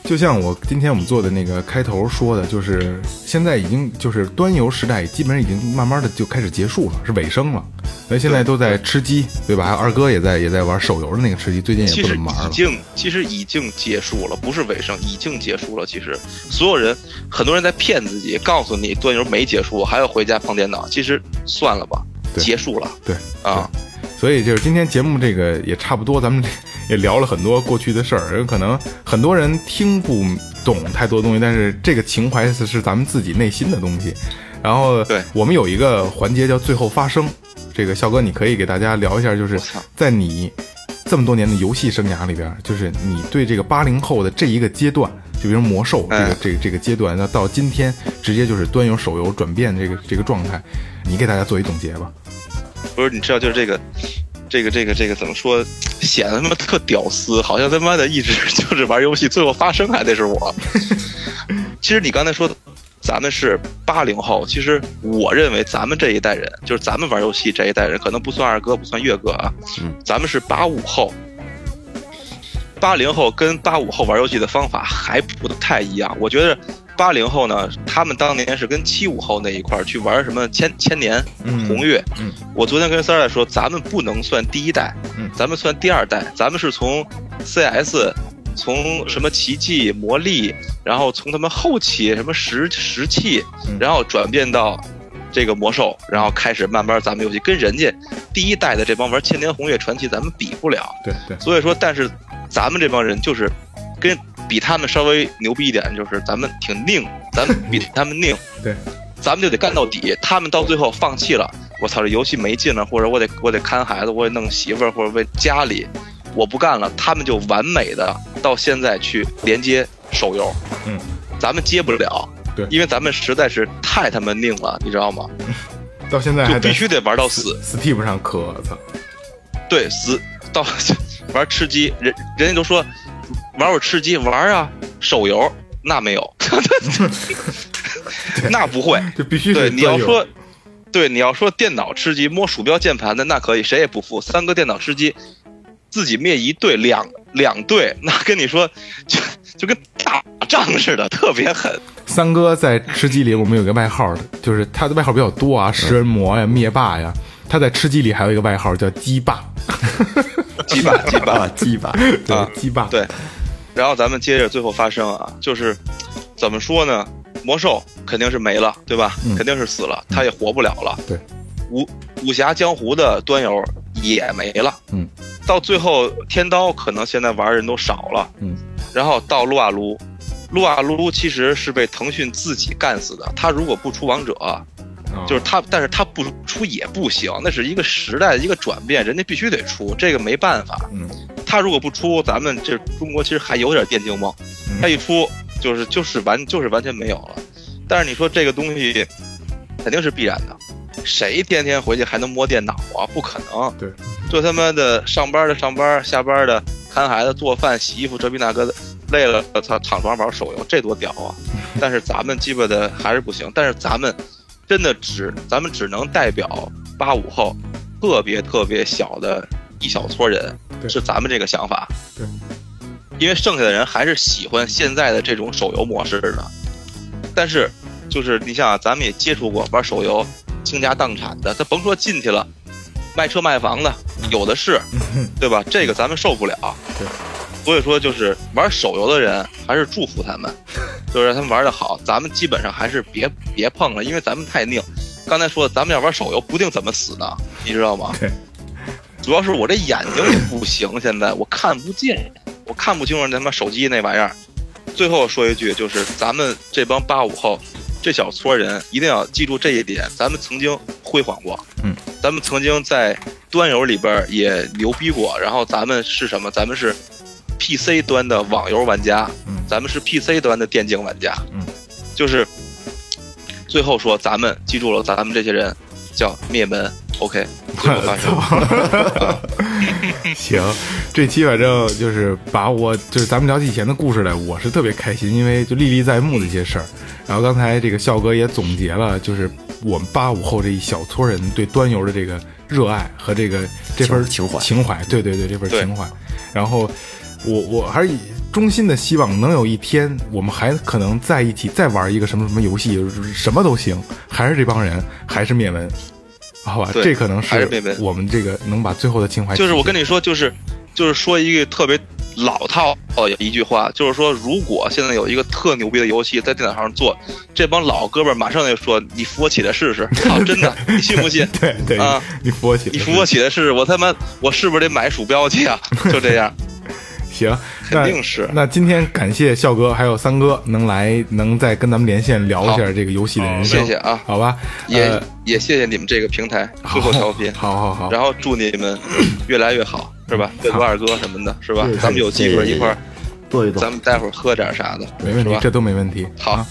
就像我今天我们做的那个开头说的，就是现在已经就是端游时代，基本上已经慢慢的就开始结束了，是尾声了。那现在都在吃鸡，对吧？还有二哥也在也在玩手游的那个吃鸡，最近也不怎么玩了。已经其实已经结束了，不是尾声，已经结束了。其实所有人很多人在骗自己，告诉你端游没结束，还要回家碰电脑。其实算了吧，结束了对啊。所以就是今天节目这个也差不多，咱们也聊了很多过去的事儿，可能很多人听不懂太多东西，但是这个情怀是是咱们自己内心的东西。然后对我们有一个环节叫最后发声，这个笑哥你可以给大家聊一下，就是在你这么多年的游戏生涯里边，就是你对这个八零后的这一个阶段，就比如魔兽这个、哎这个这个阶段，那到今天直接就是端游手游转变这个这个状态，你给大家做一总结吧。不是，你知道，就是这个，这个，这个，这个怎么说，显得他妈特屌丝，好像他妈的一直 就是玩游戏，最后发声还得是我。其实你刚才说的，咱们是八零后，其实我认为咱们这一代人，就是咱们玩游戏这一代人，可能不算二哥，不算岳哥啊，咱们是八五后。八零后跟八五后玩游戏的方法还不太一样，我觉得八零后呢，他们当年是跟七五后那一块儿去玩什么千千年、嗯红月。嗯我昨天跟三儿在说，咱们不能算第一代，嗯咱们算第二代，咱们是从 CS，从什么奇迹、魔力，然后从他们后期什么石石器，嗯然后转变到这个魔兽，然后开始慢慢咱们游戏跟人家第一代的这帮玩千年红月传奇咱们比不了。对对，所以说，但是咱们这帮人就是跟比他们稍微牛逼一点，就是咱们挺拧，咱们比他们拧，对，咱们就得干到底。他们到最后放弃了，我操，这游戏没劲了，或者我得我得看孩子，我得弄媳妇儿，或者为家里，我不干了，他们就完美的到现在去连接手游，嗯，咱们接不了，对因为咱们实在是太他妈拧了，你知道吗？到现在还就必须得玩到死。Steam 上磕，操，对，死到 玩吃鸡，人人家都说玩会儿吃鸡玩啊，手游那没有，那不会。就必须对，你要说，对，你要说电脑吃鸡摸鼠标键盘的那可以，谁也不服。三个电脑吃鸡，自己灭一队两两队，那跟你说就 就跟打仗似的，特别狠。三哥在吃鸡里，我们有个外号，就是他的外号比较多啊，食人魔呀、灭霸呀。他在吃鸡里还有一个外号叫鸡霸，鸡霸鸡巴啊，鸡霸，对啊，鸡霸，对，然后咱们接着最后发生啊，就是怎么说呢？魔兽肯定是没了，对吧？嗯肯定是死了，他也活不了了。对，武武侠江湖的端游也没了。嗯，到最后天刀可能现在玩人都少了。嗯，然后到撸啊撸，撸啊撸其实是被腾讯自己干死的。他如果不出王者，啊就是他，但是他不出也不行，那是一个时代的一个转变，人家必须得出，这个没办法。嗯，他如果不出，咱们这中国其实还有点电竞梦。嗯他一出，就是就是完就是完全没有了。但是你说这个东西肯定是必然的，谁天天回去还能摸电脑啊？不可能。对，就他妈的上班的上班，下班的看孩子、做饭、洗衣服，这逼那个的，累了他躺床上玩手游，这多屌啊！但是咱们鸡巴的还是不行。但是咱们真的只，咱们只能代表八五后特别特别小的一小撮人，对是咱们这个想法。对，因为剩下的人还是喜欢现在的这种手游模式的。但是，就是你像啊，咱们也接触过玩手游倾家荡产的，他甭说进去了，卖车卖房的有的是，对吧？这个咱们受不了。对。所以说，就是玩手游的人，还是祝福他们，就是让他们玩的好。咱们基本上还是别别碰了，因为咱们太拧。刚才说的，咱们要玩手游，不定怎么死呢，你知道吗？对。主要是我这眼睛也不行，现在我看不见，我看不清楚他妈手机那玩意儿。最后说一句，就是咱们这帮八五后，这小撮人一定要记住这一点，咱们曾经辉煌过，嗯，咱们曾经在端游里边也牛逼过，然后咱们是什么？咱们是 PC 端的网游玩家，嗯咱们是 PC 端的电竞玩家，嗯，就是最后说，咱们记住了，咱们这些人叫灭门。OK，最后发生。行，这期反正就是把我就是咱们聊起以前的故事来，我是特别开心，因为就历历在目的一些事儿。然后刚才这个笑哥也总结了，就是我们八五后这一小撮人对端游的这个热爱和这个这份情怀情怀，对对对，这份情怀。然后我我还是以衷心的希望能有一天，我们还可能在一起再玩一个什么什么游戏，什么都行，还是这帮人，还是灭门，好吧？对这可能还是我们这个能把最后的情怀。就是我跟你说，就是就是说一个特别老套的一句话，就是说，如果现在有一个特牛逼的游戏在电脑上做，这帮老哥们儿马上就说：“你扶我起来试试。”好，真的，你信不信？对对啊，你扶我起来，你扶我起来试试，我他妈我是不是得买鼠标去啊？就这样，行，肯定是那。那今天感谢笑哥还有三哥能来，能再跟咱们连线聊一下这个游戏的人生，谢谢啊好吧，也、呃也谢谢你们这个平台最后调频，好 好好，然后祝你们 越来越好，是吧？越多二哥什么的，是吧？咱们有机会一块儿，坐一坐咱。们待会儿喝点啥的，没问题，这都没问题。好啊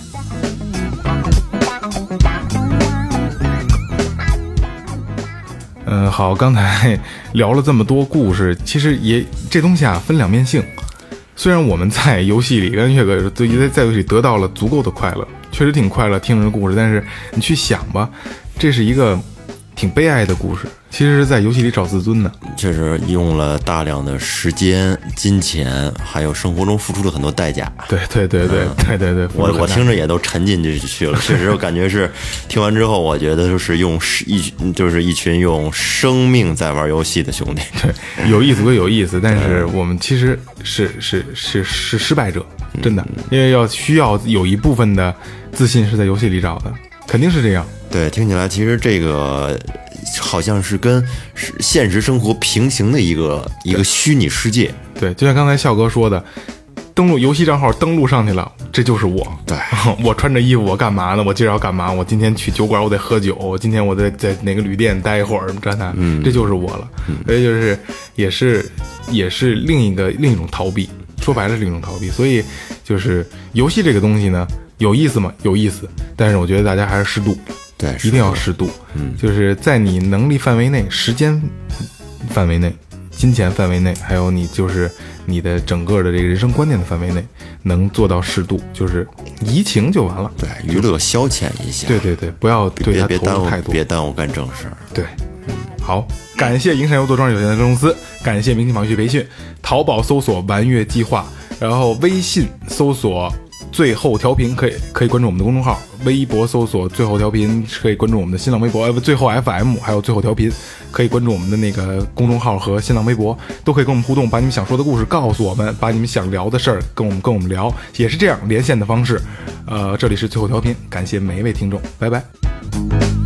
嗯，好，刚才 聊了这么多故事，其实也这东西啊分两面性。虽然我们在游戏里跟岳哥在在游戏里得到了足够的快乐，确实挺快乐，听着故事，但是你去想吧，这是一个挺悲哀的故事。其实是在游戏里找自尊的。确实用了大量的时间、金钱，还有生活中付出了很多代价。对对对对对对对，我我听着也都沉浸进去去了，确实我感觉是听完之后，我觉得就是用是一就是一群用生命在玩游戏的兄弟。对，有意思归有意思，但是我们其实是是是是失败者，真的，因为要需要有一部分的自信是在游戏里找的，肯定是这样。对，听起来其实这个好像是跟现实生活平行的一个一个虚拟世界。对，就像刚才笑哥说的，登录游戏账号登录上去了，这就是我。对，我穿着衣服，我干嘛呢？我今儿要干嘛？我今天去酒馆，我得喝酒。我今天我得在哪个旅店待一会儿，这那，嗯，这就是我了。所以就是也是也是另一个另一种逃避，说白了是另一种逃避。所以就是游戏这个东西呢，有意思吗？有意思，但是我觉得大家还是适度。对，一定要适度，嗯，就是在你能力范围内、时间范围内、金钱范围内，还有你就是你的整个的这个人生观念的范围内，能做到适度，就是怡情就完了。对娱乐消遣一下。对对对，不要对它别别耽误投入太多。别耽误干正事儿。对，好，感谢银山油做装饰有限公司，感谢明星网序培训，淘宝搜索“玩乐计划”，然后微信搜索“最后调频”，可以可以关注我们的公众号，微博搜索“最后调频”，可以关注我们的新浪微博，呃，最后 FM，还有最后调频，可以关注我们的那个公众号和新浪微博，都可以跟我们互动，把你们想说的故事告诉我们，把你们想聊的事儿跟我们跟我们聊，也是这样连线的方式。呃，这里是最后调频，感谢每一位听众，拜拜。